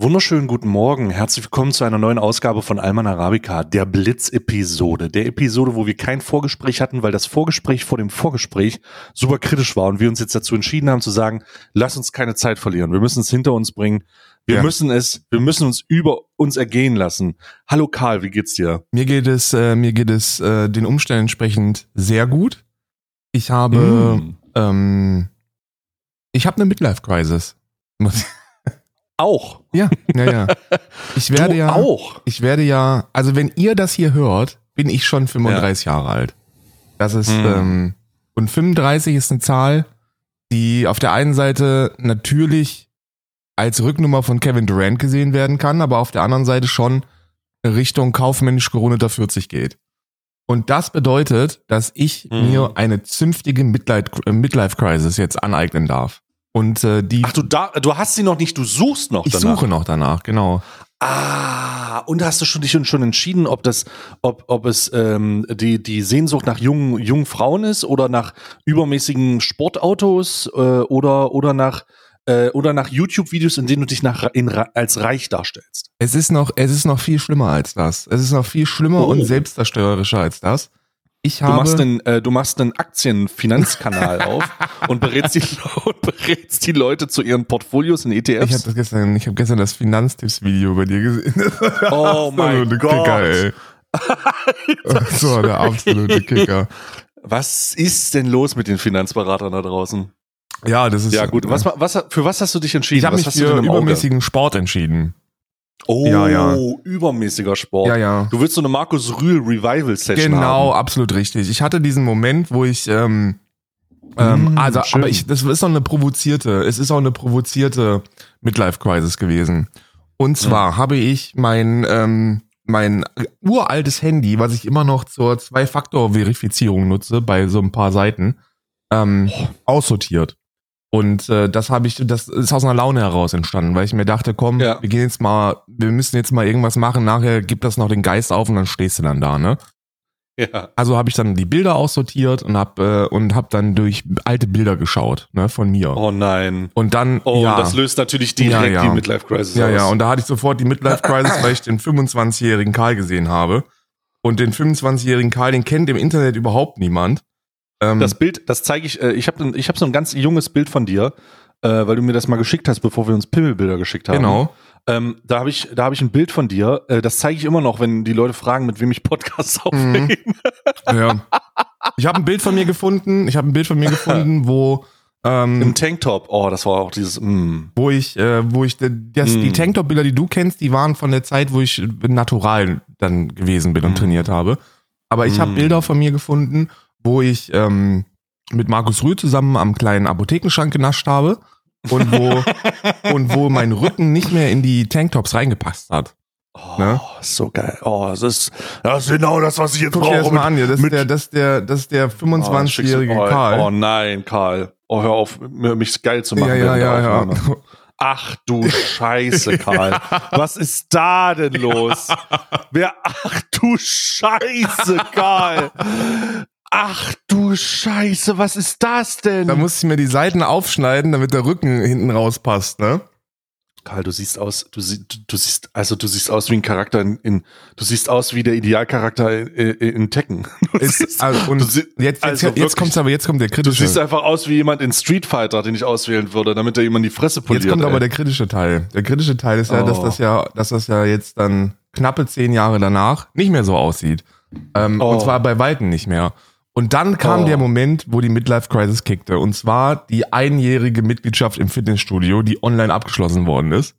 Wunderschönen guten Morgen. Herzlich willkommen zu einer neuen Ausgabe von Alman Arabica, der Blitz-Episode. Der Episode, wo wir kein Vorgespräch hatten, weil das Vorgespräch vor dem Vorgespräch super kritisch war und wir uns jetzt dazu entschieden haben zu sagen, lass uns keine Zeit verlieren. Wir müssen es hinter uns bringen. Wir Ja. müssen es, wir müssen uns über uns ergehen lassen. Hallo Karl, wie geht's dir? Mir geht es, äh, mir geht es äh, den Umständen entsprechend sehr gut. Ich habe, Mm. ähm, ich habe eine Midlife-Crisis. Auch. ja, ja, ja. Ich werde ja, auch. ich werde ja, also wenn ihr das hier hört, bin ich schon 35 Jahre alt. Das ist, Hm. ähm, und 35 ist eine Zahl, die auf der einen Seite natürlich als Rücknummer von Kevin Durant gesehen werden kann, aber auf der anderen Seite schon Richtung kaufmännisch gerundeter 40 geht. Und das bedeutet, dass ich Mhm. mir eine zünftige äh, Midlife Crisis jetzt aneignen darf. Und äh, die Ach, du da, du hast sie noch nicht, du suchst noch ich danach. suche noch danach, genau. Ah, und hast du schon dich schon entschieden, ob das, ob, ob es ähm, die, die Sehnsucht nach jungen, jungen Frauen ist oder nach übermäßigen Sportautos äh, oder, oder nach äh, oder nach YouTube-Videos, in denen du dich nach, in, als reich darstellst. Es ist noch, es ist noch viel schlimmer als das. Es ist noch viel schlimmer Oh. und selbstzerstörerischer als das. Ich Du habe, machst einen, äh, du machst einen Aktienfinanzkanal auf und berätst die, und berätst die Leute zu ihren Portfolios in E ich habe ETFs. das gestern, ich habe gestern das Finanztipps-Video bei dir gesehen. Oh mein Gott. Kicker, ey. so, der absolute Kicker. Was ist denn los mit den Finanzberatern da draußen? Ja, das ist Ja gut, was, was, für was hast du dich entschieden? Ich habe mich du für übermäßigen Sport entschieden. Oh, Ja, ja. übermäßiger Sport. Ja, ja. Du willst so eine Markus Rühl Revival Session Genau, haben. absolut richtig. Ich hatte diesen Moment, wo ich, ähm, ähm, Mm, also, schön. aber ich, das ist auch eine provozierte, es ist auch eine provozierte Midlife Crisis gewesen. Und zwar habe ich mein, ähm, mein uraltes Handy, was ich immer noch zur Zwei-Faktor-Verifizierung nutze bei so ein paar Seiten, ähm, aussortiert. Und äh, das habe ich, das ist aus einer Laune heraus entstanden, weil ich mir dachte, komm, Ja. wir gehen jetzt mal, wir müssen jetzt mal irgendwas machen, nachher gibt das noch den Geist auf und dann stehst du dann da, ne? Ja. Also habe ich dann die Bilder aussortiert und habe äh, und habe dann durch alte Bilder geschaut, ne, von mir. Oh nein. Und dann Oh, ja, das löst natürlich direkt Ja, ja. die Midlife Crisis ja, aus. ja, und da hatte ich sofort die Midlife Crisis, weil ich den 25-jährigen Karl gesehen habe. Und den 25-jährigen Karl, den kennt im Internet überhaupt niemand. Ähm, das Bild, das zeige ich, äh, ich habe ich hab so ein ganz junges Bild von dir, äh, weil du mir das mal geschickt hast, bevor wir uns Pimmelbilder geschickt haben. genau. Ähm, da habe ich, da habe ich ein Bild von dir, äh, das zeige ich immer noch, wenn die Leute fragen, mit wem ich Podcasts aufnehme. Ja. Ich habe ein Bild von mir gefunden. Ich habe ein Bild von mir gefunden, wo Im ähm, Tanktop. Oh, das war auch dieses, mm. wo ich, äh, wo ich, das, die Mm. Tanktop-Bilder, die du kennst, die waren von der Zeit, wo ich natural dann gewesen bin und Mm. trainiert habe. Aber ich habe Mm. Bilder von mir gefunden, wo ich ähm, mit Markus Rühl zusammen am kleinen Apothekenschrank genascht habe und wo, und wo mein Rücken nicht mehr in die Tanktops reingepasst hat. Oh, Ne? so geil. Oh, das ist, das ist genau das, was ich jetzt Guck dir das brauche. mal an hier. Das ist der, das ist der, das ist der Oh, 25-jährige schickst du- oh, Karl. Oh nein, Karl. Oh, hör auf, mich geil zu machen. ja, ja, ja, ja. Ach du Scheiße, Karl. Was ist da denn los? Wer, ach du Scheiße, Karl. Ach du Scheiße, was ist das denn? Da musste ich mir die Seiten aufschneiden, damit der Rücken hinten rauspasst, ne? Karl, du siehst aus, du, sie, du, du siehst, also du siehst aus wie ein Charakter in, in du siehst aus wie der Idealcharakter in, in, in Tekken. Du Ist, siehst- also, und du sie- jetzt, jetzt, also jetzt wirklich. kommt's aber, jetzt kommt der Du kritische. siehst einfach aus wie jemand in Street Fighter, den ich auswählen würde, damit er jemand die Fresse poliert. Jetzt kommt aber ey. der kritische Teil. Der kritische Teil ist ja, dass Oh. das ja, dass das ja jetzt dann knappe zehn Jahre danach nicht mehr so aussieht. Ähm, Oh. Und zwar bei Weitem nicht mehr. Und dann kam Oh. der Moment, wo die Midlife Crisis kickte. Und zwar die einjährige Mitgliedschaft im Fitnessstudio, die online abgeschlossen worden ist.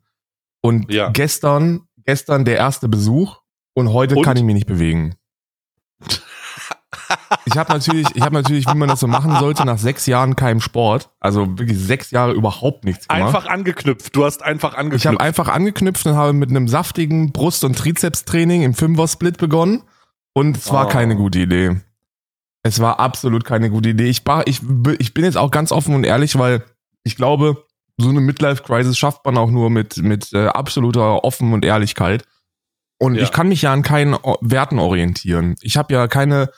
Und Ja. gestern, gestern der erste Besuch und heute Und? kann ich mich nicht bewegen. Ich habe natürlich, ich habe natürlich, wie man das so machen sollte, nach sechs Jahren keinem Sport, also wirklich sechs Jahre überhaupt nichts gemacht. Einfach angeknüpft. Du hast einfach Ich angeknüpft. habe einfach angeknüpft und habe mit einem saftigen Brust- und Trizepstraining im Fünfer-Split begonnen. Und es war Oh. keine gute Idee. Es war absolut keine gute Idee. Ich, war, ich, ich bin jetzt auch ganz offen und ehrlich, weil ich glaube, so eine Midlife-Crisis schafft man auch nur mit, mit äh, absoluter Offen und Ehrlichkeit. Und Ja. ich kann mich ja an keinen Werten orientieren. Ich habe ja keine,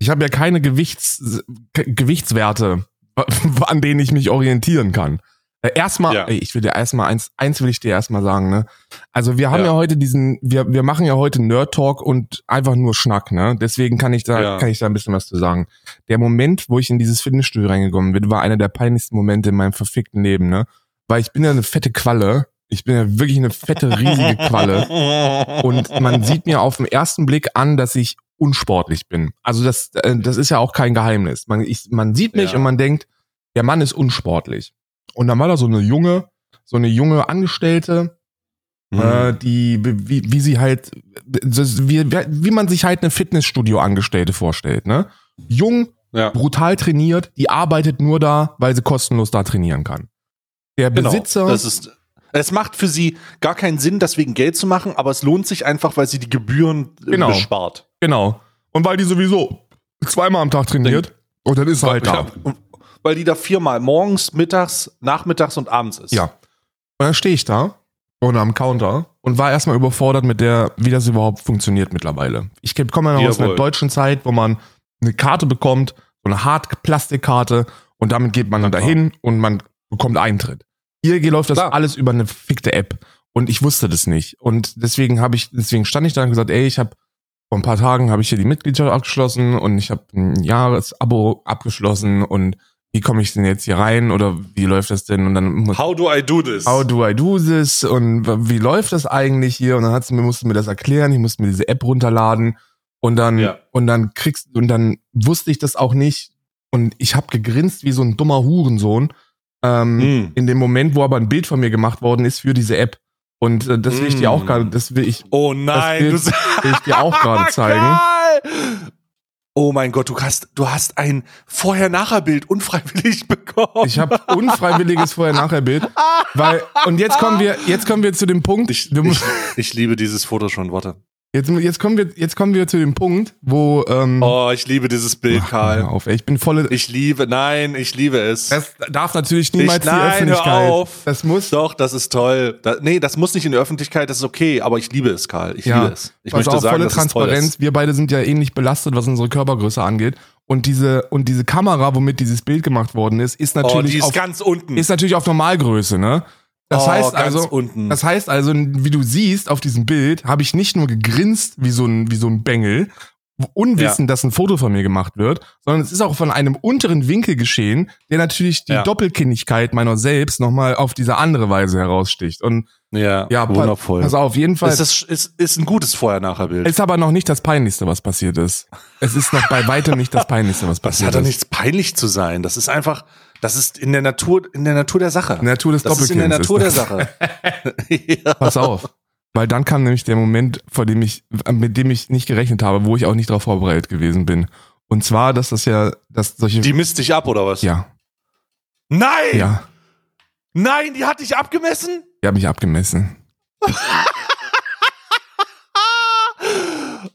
ich habe ja keine Gewichts, Ge- Gewichtswerte, an denen ich mich orientieren kann. Äh, erstmal, Ja. ich will dir erstmal eins, eins will ich dir erstmal sagen, ne? Also wir haben ja. Ja. heute diesen, wir, wir machen ja heute Nerd Talk und einfach nur Schnack, ne? Deswegen kann ich da, Ja. kann ich da ein bisschen was zu sagen. Der Moment, wo ich in dieses Fitnessstudio reingekommen bin, war einer der peinlichsten Momente in meinem verfickten Leben, ne? Weil ich bin ja eine fette Qualle. Ich bin ja wirklich eine fette, riesige Qualle. Und man sieht mir auf den ersten Blick an, dass ich unsportlich bin. Also das, äh, das ist ja auch kein Geheimnis. Man, ich, man sieht mich und man denkt, der Mann ist unsportlich. Und dann war da so eine junge, so eine junge Angestellte, Mhm. äh, die, wie, wie sie halt, das- wie, wie man sich halt eine Fitnessstudio-Angestellte vorstellt, ne? Jung, ja. brutal trainiert, die arbeitet nur da, weil sie kostenlos da trainieren kann. Der Genau. Besitzer, Das ist, es macht für sie gar keinen Sinn, deswegen Geld zu machen, aber es lohnt sich einfach, weil sie die Gebühren äh, Genau. bespart. genau. Und weil die sowieso zweimal am Tag trainiert, und dann ist sie halt da. Und- weil die da viermal morgens, mittags, nachmittags und abends ist. Ja. Und dann stehe ich da und am Counter und war erstmal überfordert mit der, wie das überhaupt funktioniert mittlerweile. Ich komme ja noch aus einer deutschen Zeit, wo man eine Karte bekommt, so eine Hart-Plastikkarte und damit geht man dann dahin und man bekommt Eintritt. Hier läuft das Klar. alles über eine fickte App und ich wusste das nicht und deswegen habe ich, deswegen stand ich da und gesagt, ey, ich habe vor ein paar Tagen habe ich hier die Mitgliedschaft abgeschlossen und ich habe ein Jahresabo abgeschlossen und wie komme ich denn jetzt hier rein oder wie läuft das denn und dann muss How do I do this? How do I do this? Und wie läuft das eigentlich hier? Und dann hat sie mir, musste mir das erklären, ich musste mir diese App runterladen und dann, Ja. und dann kriegst, und dann wusste ich das auch nicht. Und ich habe gegrinst wie so ein dummer Hurensohn. Ähm, Mm. In dem Moment, wo aber ein Bild von mir gemacht worden ist für diese App. Und äh, das will ich dir auch Mm. gerade, das will ich, Oh nein, Das du will ich dir auch gerade zeigen. Oh mein Gott, du hast, du hast ein Vorher-Nachher-Bild unfreiwillig bekommen. Ich habe unfreiwilliges Vorher-Nachher-Bild, weil und jetzt kommen wir, jetzt kommen wir zu dem Punkt. ich, ich, ich liebe dieses Foto schon, warte. Jetzt, jetzt kommen wir, jetzt kommen wir zu dem Punkt, wo ähm, Oh, ich liebe dieses Bild, Ach, hör Karl. auf, ey, ich bin volle. Ich liebe, nein, ich liebe es. das darf natürlich niemals Ich- die nein, hör Öffentlichkeit. auf. Das muss. Doch, das ist toll. Da, nee, das muss nicht in der Öffentlichkeit, das ist okay, aber ich liebe es, Karl. Ich Ja, liebe es. Ich möchte auf, sagen, volle dass es toll Transparenz. ist. Wir beide sind ja ähnlich belastet, was unsere Körpergröße angeht. Und diese und diese Kamera, womit dieses Bild gemacht worden ist, ist Oh, natürlich die ist auf, ganz unten. ist natürlich auf Normalgröße, ne? Das Oh, heißt also, unten. das heißt also, wie du siehst auf diesem Bild, habe ich nicht nur gegrinst wie so ein wie so ein Bengel, unwissend, dass ein Foto von mir gemacht wird, sondern es ist auch von einem unteren Winkel geschehen, der natürlich die Ja. Doppelkinnigkeit meiner selbst nochmal auf diese andere Weise heraussticht. Und ja, ja, wundervoll. Pass auf, jeden Fall. ist, das, ist, ist ein gutes Vorher-Nachher-Bild. Ist aber noch nicht das Peinlichste, was passiert ist. Es ist noch bei weitem nicht das Peinlichste, was Das passiert hat doch ist. nichts peinlich zu sein. Das ist einfach, das ist in der Natur, in der Natur der Sache. Natur des das ist in der Natur der Sache. ja. Pass auf. Weil dann kam nämlich der Moment, vor dem ich, mit dem ich nicht gerechnet habe, wo ich auch nicht darauf vorbereitet gewesen bin. Und zwar, dass das ja, dass solche, Die misst dich ab, oder was? ja, Nein! ja, Nein, die hat dich abgemessen? die habe ich abgemessen.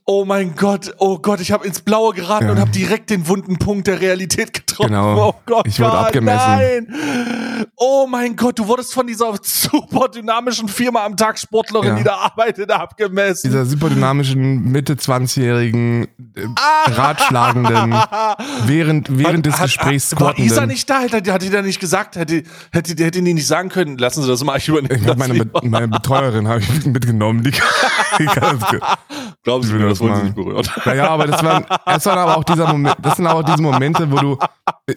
Oh mein Gott, oh Gott, ich habe ins Blaue geraten Ja. und habe direkt den wunden Punkt der Realität getroffen. Genau. Oh Gott, Ich wurde Karl, abgemessen. Nein. Oh mein Gott, du wurdest von dieser super dynamischen Firma am Tag Sportlerin, Ja. die da arbeitet, abgemessen. Dieser super dynamischen, Mitte 20-jährigen, äh, ratschlagenden, während, während des Gesprächs War Isa nicht da? Hätte, hat die da nicht gesagt? Hätte, hätte, hätte die nicht sagen können, lassen Sie das mal, ich übernehme Ich meine, meine Betreuerin habe ich mitgenommen. Die, die Sie will mir, das das wollen Sie nicht berühren. Naja, aber das waren, das waren aber auch dieser Moment, das sind aber auch diese Momente, wo du,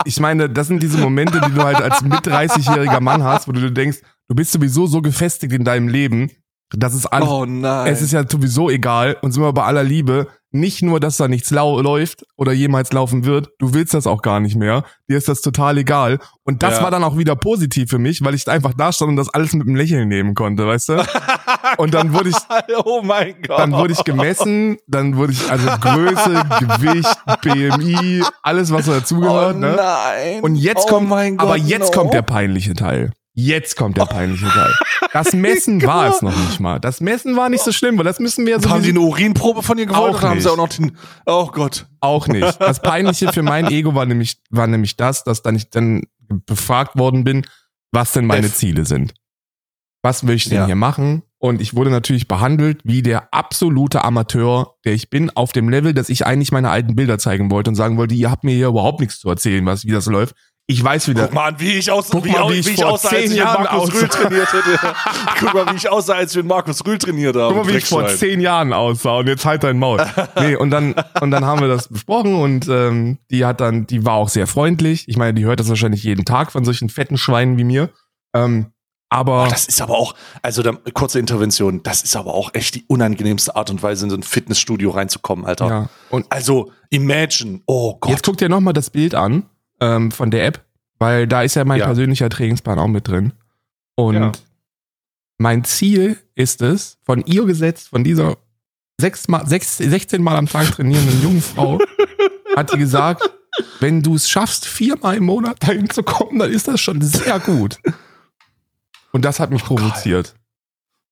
ich meine, das sind diese Momente, die du halt als mit 30-jähriger Mann hast, wo du denkst, du bist sowieso so gefestigt in deinem Leben, dass es alles, Oh nein. es ist ja sowieso egal und sind wir bei aller Liebe, nicht nur, dass da nichts lau läuft oder jemals laufen wird, du willst das auch gar nicht mehr, dir ist das total egal und das Ja. war dann auch wieder positiv für mich, weil ich einfach da stand und das alles mit einem Lächeln nehmen konnte, weißt du? Und dann wurde ich, oh mein Gott. dann wurde ich gemessen, dann wurde ich, also Größe, Gewicht, BMI, alles, was dazugehört, oh ne? nein. Und jetzt oh kommt, mein Gott, aber jetzt no. kommt der peinliche Teil. Jetzt kommt der peinliche Teil. Das Messen war es noch nicht mal. Das Messen war nicht so schlimm, weil das müssen wir ja Haben die sowieso eine Urinprobe von dir gewollt Auch haben sie auch noch den. Oh Gott. auch nicht. Das peinliche für mein Ego war nämlich, war nämlich das, dass dann ich dann befragt worden bin, was denn meine F. Ziele sind. Was will ich denn Ja. hier machen? Und ich wurde natürlich behandelt wie der absolute Amateur, der ich bin, auf dem Level, dass ich eigentlich meine alten Bilder zeigen wollte und sagen wollte, ihr habt mir hier überhaupt nichts zu erzählen, was, wie das läuft. Ich weiß wieder. Guck mal an, wie ich, aus, Guck wie, mal, au- wie ich wie ich vor aussah, als zehn ich mit Jahren Markus aussah. Rühl trainiert hätte. Guck mal, wie ich aussah, als ich mit Markus Rühl trainiert habe. Guck mal, wie ich vor zehn Jahren aussah und jetzt halt dein Maul. Nee, und dann, und dann haben wir das besprochen und ähm, die hat dann, die war auch sehr freundlich. Ich meine, die hört das wahrscheinlich jeden Tag von solchen fetten Schweinen wie mir. Ähm, aber Oh, das ist aber auch, also da, kurze Intervention, das ist aber auch echt die unangenehmste Art und Weise, in so ein Fitnessstudio reinzukommen, Alter. ja. Und Also, imagine, oh Gott. jetzt guck dir nochmal das Bild an ähm, von der App, weil da ist ja mein Ja. persönlicher Trainingsplan auch mit drin. Und Ja. mein Ziel ist es, von ihr gesetzt, von dieser sechs mal, sechs, 16 Mal am Tag trainierenden jungen Frau, hat die gesagt, wenn du es schaffst, viermal im Monat dahin zu kommen, dann ist das schon sehr gut. Und das hat mich Oh, geil. provoziert.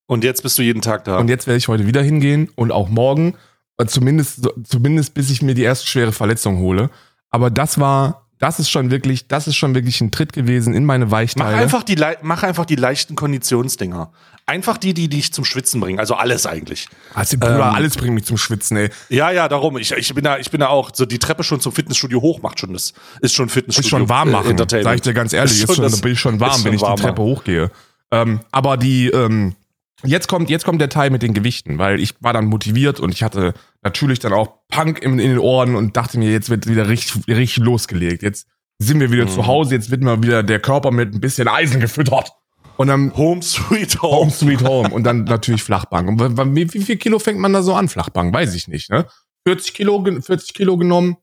Und jetzt bist du jeden Tag da. Und jetzt werde ich heute wieder hingehen und auch morgen, äh, zumindest, zumindest bis ich mir die erste schwere Verletzung hole. Aber das war, das ist schon wirklich, das ist schon wirklich ein Tritt gewesen in meine Mach Weichteile. einfach, die, mach einfach die leichten Konditionsdinger. Einfach die, die dich zum Schwitzen bringen. Also alles eigentlich. Also, Bruder, ähm, alles bringt mich zum Schwitzen, ey. Ja, ja, darum. Ich, ich bin da, ich bin da auch. So die Treppe schon zum Fitnessstudio hoch macht schon das. Ist schon Fitnessstudio. Ist schon warm äh, machen, Entertainment. sag ich dir ganz ehrlich. Ist Ist schon schon, das- da bin ich schon warm, ist wenn schon ich die warmer. Treppe hochgehe. Ähm, aber die, ähm, jetzt kommt, jetzt kommt der Teil mit den Gewichten, weil ich war dann motiviert und ich hatte natürlich dann auch Punk in, in den Ohren und dachte mir, jetzt wird wieder richtig, richtig losgelegt. Jetzt sind wir wieder Mhm. zu Hause, jetzt wird mal wieder der Körper mit ein bisschen Eisen gefüttert. Und dann Home Sweet Home. Home Sweet Home und dann natürlich Flachbank. Und wie, wie viel Kilo fängt man da so an, Flachbank? Weiß ich nicht, ne? 40 Kilo, gen- 40 Kilo genommen.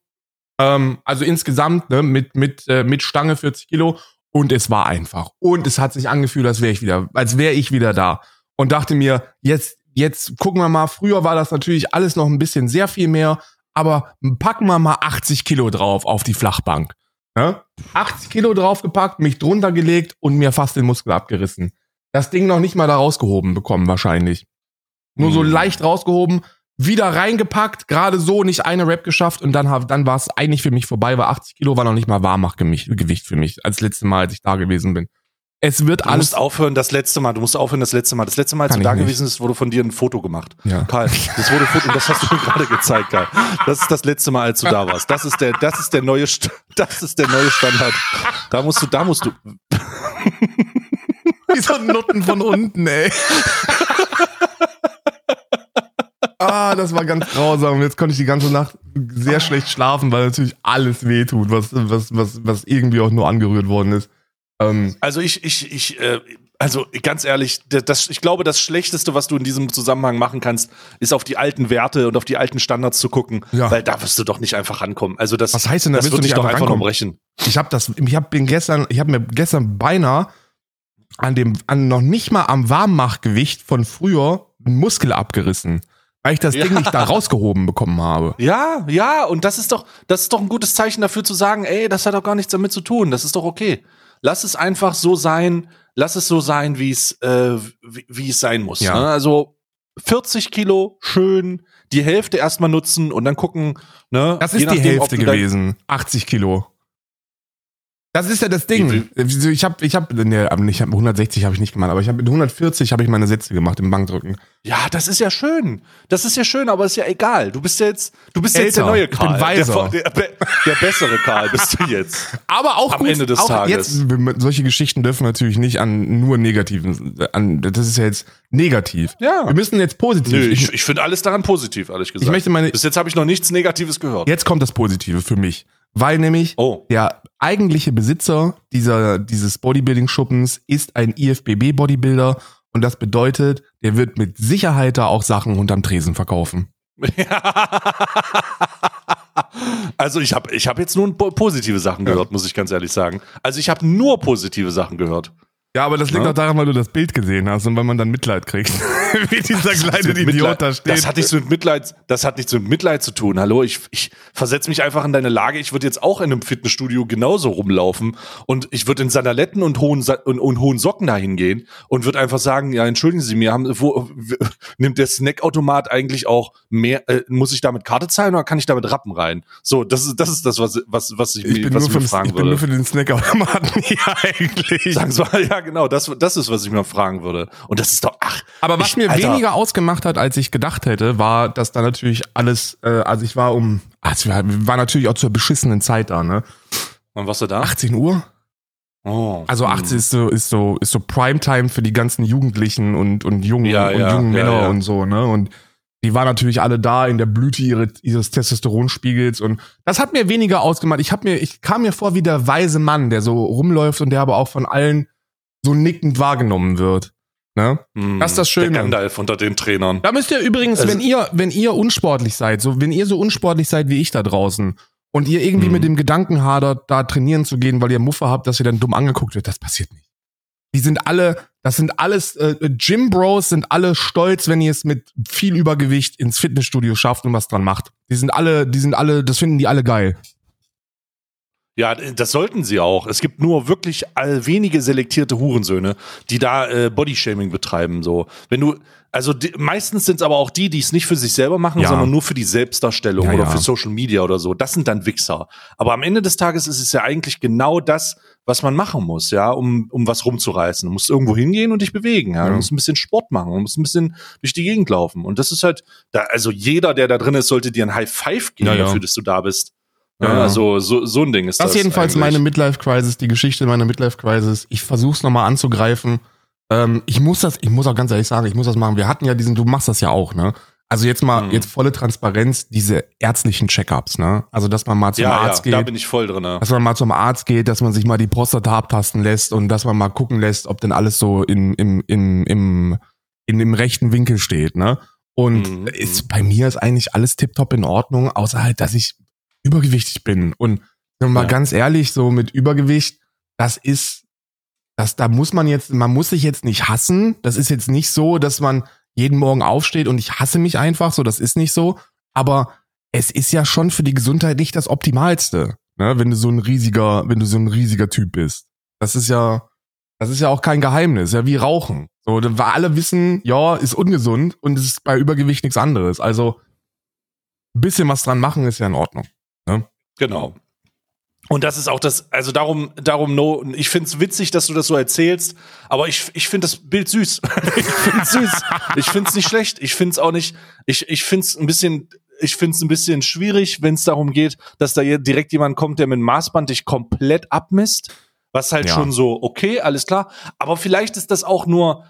Ähm, also insgesamt, ne, mit, mit, äh, mit Stange 40 Kilo. Und es war einfach. Und es hat sich angefühlt, als wäre ich wieder, als wäre ich wieder da. Und dachte mir, jetzt, jetzt gucken wir mal, früher war das natürlich alles noch ein bisschen sehr viel mehr, aber packen wir mal 80 Kilo drauf auf die Flachbank. Ne? 80 Kilo draufgepackt, mich drunter gelegt und mir fast den Muskel abgerissen. Das Ding noch nicht mal da rausgehoben bekommen wahrscheinlich. Nur so Mhm. leicht rausgehoben, wieder reingepackt, gerade so nicht eine Rap geschafft und dann, dann war es eigentlich für mich vorbei, weil 80 Kilo war noch nicht mal Warmachgewicht für mich, als letzte Mal, als ich da gewesen bin. Es wird Du alles. musst aufhören, das letzte Mal. Du musst aufhören, das letzte Mal. Das letzte Mal, als Kann du da nicht. gewesen bist, wurde von dir ein Foto gemacht. Ja. Karl, das wurde Foto, das hast du mir gerade gezeigt, Karl. Das ist das letzte Mal, als du da warst. Das ist der, das ist der neue, St- das ist der neue Standard. Da musst du, da musst du, Wie so Nutten von unten, ey. ah, das war ganz grausam. Jetzt konnte ich die ganze Nacht sehr schlecht schlafen, weil natürlich alles wehtut, was, was, was, was irgendwie auch nur angerührt worden ist. Ähm, Also ich, ich, ich, äh, also ganz ehrlich, das, ich glaube, das Schlechteste, was du in diesem Zusammenhang machen kannst, ist auf die alten Werte und auf die alten Standards zu gucken, Ja. weil da wirst du doch nicht einfach rankommen. Also das, Was heißt denn, da das wirst du nicht doch einfach rankommen? brechen. ich habe das, ich hab, bin gestern, ich habe mir gestern beinahe an dem, an noch nicht mal am Warmmachgewicht von früher einen Muskel abgerissen, weil ich das Ja. Ding nicht da rausgehoben bekommen habe. Ja, ja, und das ist doch, das ist doch ein gutes Zeichen dafür zu sagen, ey, das hat doch gar nichts damit zu tun. Das ist doch okay. Lass es einfach so sein, lass es so sein, wie es, äh, wie, wie es sein muss. Ja. Ne? Also 40 Kilo, schön, die Hälfte erstmal nutzen und dann gucken, ne? Das ist die nachdem, ob Hälfte gewesen. 80 Kilo. Das ist ja das Ding. Ich habe, ich habe, ne, aber ich habe 160 habe ich nicht gemacht, aber ich habe mit 140 habe ich meine Sätze gemacht im Bankdrücken. Ja, das ist ja schön. Das ist ja schön, aber ist ja egal. Du bist jetzt, du bist jetzt der Älter. neue Ich bin Karl. weiser. Der, der, der bessere Karl bist du jetzt. Aber auch Am gut, Ende des auch Tages. Jetzt, solche Geschichten dürfen natürlich nicht an nur negativen, an, das ist ja jetzt negativ. Ja. Wir müssen jetzt positiv. Nö, ich, ich, ich finde alles daran positiv, ehrlich gesagt. ich möchte meine, Bis jetzt habe ich noch nichts Negatives gehört. jetzt kommt das Positive für mich, weil nämlich Oh. der eigentliche Besitzer dieser, dieses Bodybuilding-Schuppens ist ein IFBB-Bodybuilder und das bedeutet, der wird mit Sicherheit da auch Sachen unterm Tresen verkaufen. also ich habe ich hab jetzt nur po- positive Sachen gehört, muss ich ganz ehrlich sagen. Also ich habe nur positive Sachen gehört. Ja, aber das liegt Ja. auch daran, weil du das Bild gesehen hast und weil man dann Mitleid kriegt. Wie dieser kleine Idiot Mitleid- da steht. Das hat nichts mit Mitleid, das hat nichts mit Mitleid zu tun. Hallo, ich, ich versetze mich einfach in deine Lage. Ich würde jetzt auch in einem Fitnessstudio genauso rumlaufen und ich würde in Sandaletten und hohen, und, und hohen Socken dahin gehen und würde einfach sagen, ja, entschuldigen Sie mir, haben, wo, nimmt der Snackautomat eigentlich auch mehr, äh, muss ich damit Karte zahlen oder kann ich damit Rappen rein? So, das ist, das ist das, was, was, was ich, ich mir- was nur ich für, mir fragen ich bin nur würde. für den Snackautomaten hier eigentlich. Sagen Sie mal, ja, genau, das, das ist, was ich mir fragen würde. Und das ist doch, ach. Aber was ich, mir Alter, weniger ausgemacht hat, als ich gedacht hätte, war, dass da natürlich alles, äh, also ich war um, also wir waren natürlich auch zur beschissenen Zeit da, ne? Wann warst du da? 18 Uhr. Oh. Also 18 hm. ist so, ist so, ist so Primetime für die ganzen Jugendlichen und, und jungen, Ja, und ja, jungen ja, Männer und so, ne? Und die waren natürlich alle da in der Blüte ihre, ihres Testosteronspiegels und das hat mir weniger ausgemacht. Ich hab mir, ich kam mir vor wie der weise Mann, der so rumläuft und der aber auch von allen so nickend wahrgenommen wird. Ne? Hm. das ist das Schöne. Der Gandalf unter den Trainern. Da müsst ihr übrigens, Also- wenn ihr, wenn ihr unsportlich seid, so wenn ihr so unsportlich seid wie ich da draußen und ihr irgendwie Mhm. mit dem Gedanken hadert, da trainieren zu gehen, weil ihr Muffe habt, dass ihr dann dumm angeguckt wird, das passiert nicht. Die sind alle, das sind alles äh, Gym Bros, sind alle stolz, wenn ihr es mit viel Übergewicht ins Fitnessstudio schafft und was dran macht. Die sind alle, die sind alle, das finden die alle geil. Ja, das sollten sie auch. Es gibt nur wirklich all wenige selektierte Hurensöhne, die da äh, Bodyshaming betreiben. So, wenn du, also die, meistens sind es aber auch die, die es nicht für sich selber machen, Ja. sondern nur für die Selbstdarstellung Ja, oder ja. für Social Media oder so. Das sind dann Wichser. Aber am Ende des Tages ist es ja eigentlich genau das, was man machen muss, ja, um um was rumzureißen. Du musst irgendwo hingehen und dich bewegen. Ja, du musst ein bisschen Sport machen, du musst ein bisschen durch die Gegend laufen. Und das ist halt, da, also jeder, der da drin ist, sollte dir ein High Five geben dafür, dass du da bist. Ja, Ja. Also so, so ein Ding ist das. Das ist jedenfalls eigentlich. meine Midlife-Crisis, die Geschichte meiner Midlife-Crisis. Ich versuch's nochmal anzugreifen. Ähm, ich muss das, ich muss auch ganz ehrlich sagen, ich muss das machen. Wir hatten ja diesen, du machst das ja auch, ne? Also jetzt mal, Mhm. jetzt volle Transparenz, diese ärztlichen Check-ups, ne? Also, dass man mal zum ja, Arzt ja, da geht, bin ich voll drin. ne? dass man mal zum Arzt geht, dass man sich mal die Prostata abtasten lässt und dass man mal gucken lässt, ob denn alles so in, im, im, im, in dem rechten Winkel steht, ne? Und Mhm, ist, bei mir ist eigentlich alles tiptop in Ordnung, außer halt, dass ich übergewichtig bin. Und mal Ja. ganz ehrlich, so mit Übergewicht, das ist, das, da muss man jetzt, man muss sich jetzt nicht hassen. Das ist jetzt nicht so, dass man jeden Morgen aufsteht und ich hasse mich einfach, so, das ist nicht so. Aber es ist ja schon für die Gesundheit nicht das Optimalste, ne, wenn du so ein riesiger, wenn du so ein riesiger Typ bist. Das ist ja, das ist ja auch kein Geheimnis, ja wie Rauchen. So, da- weil alle wissen, ja, ist ungesund und es ist bei Übergewicht nichts anderes. Also ein bisschen was dran machen ist ja in Ordnung. Genau. Und das ist auch das, also darum, darum no, ich find's witzig, dass du das so erzählst, aber ich, ich finde das Bild süß. ich find's süß. Ich find's nicht schlecht. Ich find's auch nicht, ich, ich find's ein bisschen, ich find's ein bisschen schwierig, wenn es darum geht, dass da direkt jemand kommt, der mit dem Maßband dich komplett abmisst. Was halt Ja. schon so, okay, alles klar. Aber vielleicht ist das auch nur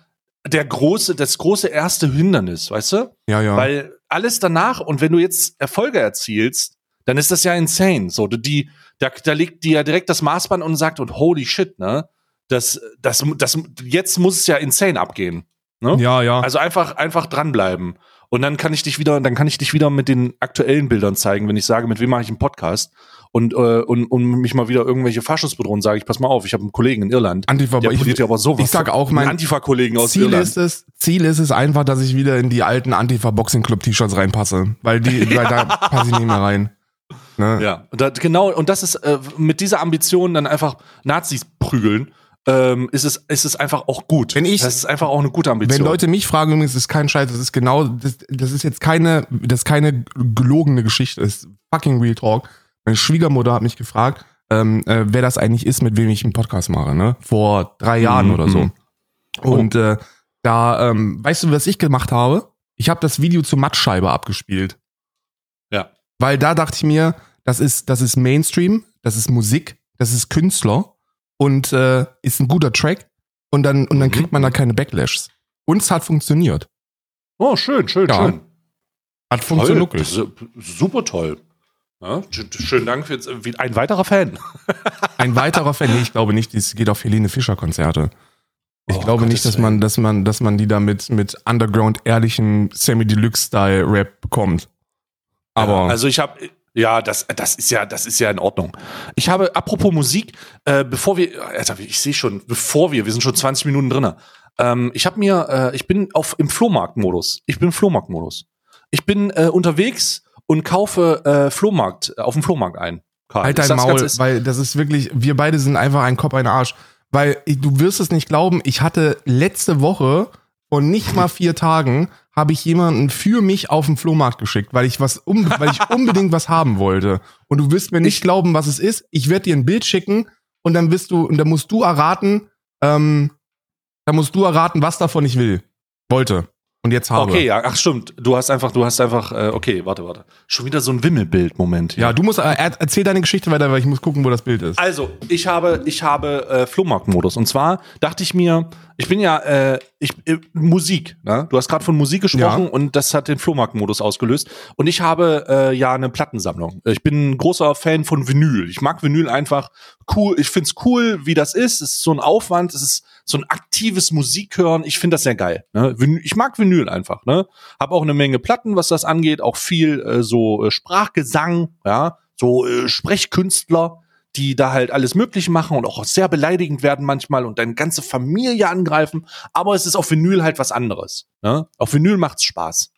der große, das große erste Hindernis, weißt du? Ja, ja. Weil alles danach, und wenn du jetzt Erfolge erzielst, dann ist das ja insane. So, die, da, da legt die ja direkt das Maßband und sagt, und holy shit, ne? Das, das, das, jetzt muss es ja insane abgehen. Ne? ja, ja. Also einfach, einfach dranbleiben. Und dann kann ich dich wieder, dann kann ich dich wieder mit den aktuellen Bildern zeigen, wenn ich sage, mit wem mache ich einen Podcast und, äh, und, und mich mal wieder irgendwelche Faschos bedrohen, sage ich, pass mal auf, ich habe einen Kollegen in Irland. Antifa, Der ich, aber sowas. ich sag auch, mein Antifa-Kollegen aus Ziel Irland. ist es, Ziel ist es einfach, dass ich wieder in die alten Antifa Boxing Club T-Shirts reinpasse, weil die, weil da passe ich nicht mehr rein. Ne? Ja, und da, genau, und das ist äh, mit dieser Ambition dann einfach Nazis prügeln, ähm, ist, es, ist es einfach auch gut. Wenn ich- das ist einfach auch eine gute Ambition. Wenn Leute mich fragen, übrigens, ist kein Scheiß, das ist genau, das, das ist jetzt keine, das ist keine gelogene Geschichte, das ist fucking real talk. Meine Schwiegermutter hat mich gefragt, ähm, äh, wer das eigentlich ist, mit wem ich einen Podcast mache, ne? Vor drei Jahren Mhm, oder so. mhm. Und äh, da, ähm, weißt du, was ich gemacht habe? Ich habe das Video zur Mattscheibe abgespielt. Weil da dachte ich mir, das ist, das ist Mainstream, das ist Musik, das ist Künstler und äh, ist ein guter Track und dann, und dann Mhm. kriegt man da keine Backlashs. Und es hat funktioniert. oh, schön, schön, Ja. schön. Hat funktioniert. äh, super toll. Ja, sch- schönen Dank für äh, ein weiterer Fan. Ein weiterer Fan, nee, ich glaube nicht, es geht auf Helene Fischer Konzerte. Ich Oh, glaube nicht, Gottes dass man, dass man, dass man die da mit, mit Underground ehrlichen Sammy Deluxe Style Rap bekommt. Aber also ich habe ja, das, das ist ja, das ist ja in Ordnung. Ich habe, apropos Musik, äh, bevor wir, Alter, ich sehe schon, bevor wir, wir sind schon 20 Minuten drinne. Ähm, ich habe mir, äh, ich bin auf im Flohmarktmodus. Ich bin im Flohmarktmodus. Ich bin äh, unterwegs und kaufe äh, Flohmarkt auf dem Flohmarkt ein. Karl. halt dein Maul, weil das ist wirklich, wir beide sind einfach ein Kopf, ein Arsch. Weil du wirst es nicht glauben, ich hatte letzte Woche vor nicht mal vier Tagen habe ich jemanden für mich auf den Flohmarkt geschickt, weil ich was um, weil ich unbedingt was haben wollte. Und du wirst mir nicht Ich- glauben, was es ist. Ich werde dir ein Bild schicken und dann wirst du, und dann musst du erraten, ähm, dann musst du erraten, was davon ich will. Wollte. und jetzt habe. Okay, ja, ach stimmt. Du hast einfach, du hast einfach, äh, okay, warte, warte. Schon wieder so ein Wimmelbild, Moment. hier. Ja, du musst, äh, er- erzähl deine Geschichte weiter, weil ich muss gucken, wo das Bild ist. Also, ich habe, ich habe äh, Flohmarktmodus. Und zwar dachte ich mir, ich bin ja, äh, ich, äh, Musik, ne? Du hast gerade von Musik gesprochen Ja. und das hat den Flohmarktmodus ausgelöst. Und ich habe äh, ja eine Plattensammlung. Ich bin ein großer Fan von Vinyl. Ich mag Vinyl einfach cool. Ich find's cool, wie das ist. Es ist so ein Aufwand, es ist so ein aktives Musikhören. Ich finde das sehr geil. Ne? Ich mag Vinyl einfach, ne? Hab auch eine Menge Platten, was das angeht, auch viel äh, so äh, Sprachgesang, ja, so äh, Sprechkünstler die da halt alles möglich machen und auch sehr beleidigend werden manchmal und deine ganze Familie angreifen. Aber es ist auf Vinyl halt was anderes. Ne? Auf Vinyl macht's Spaß.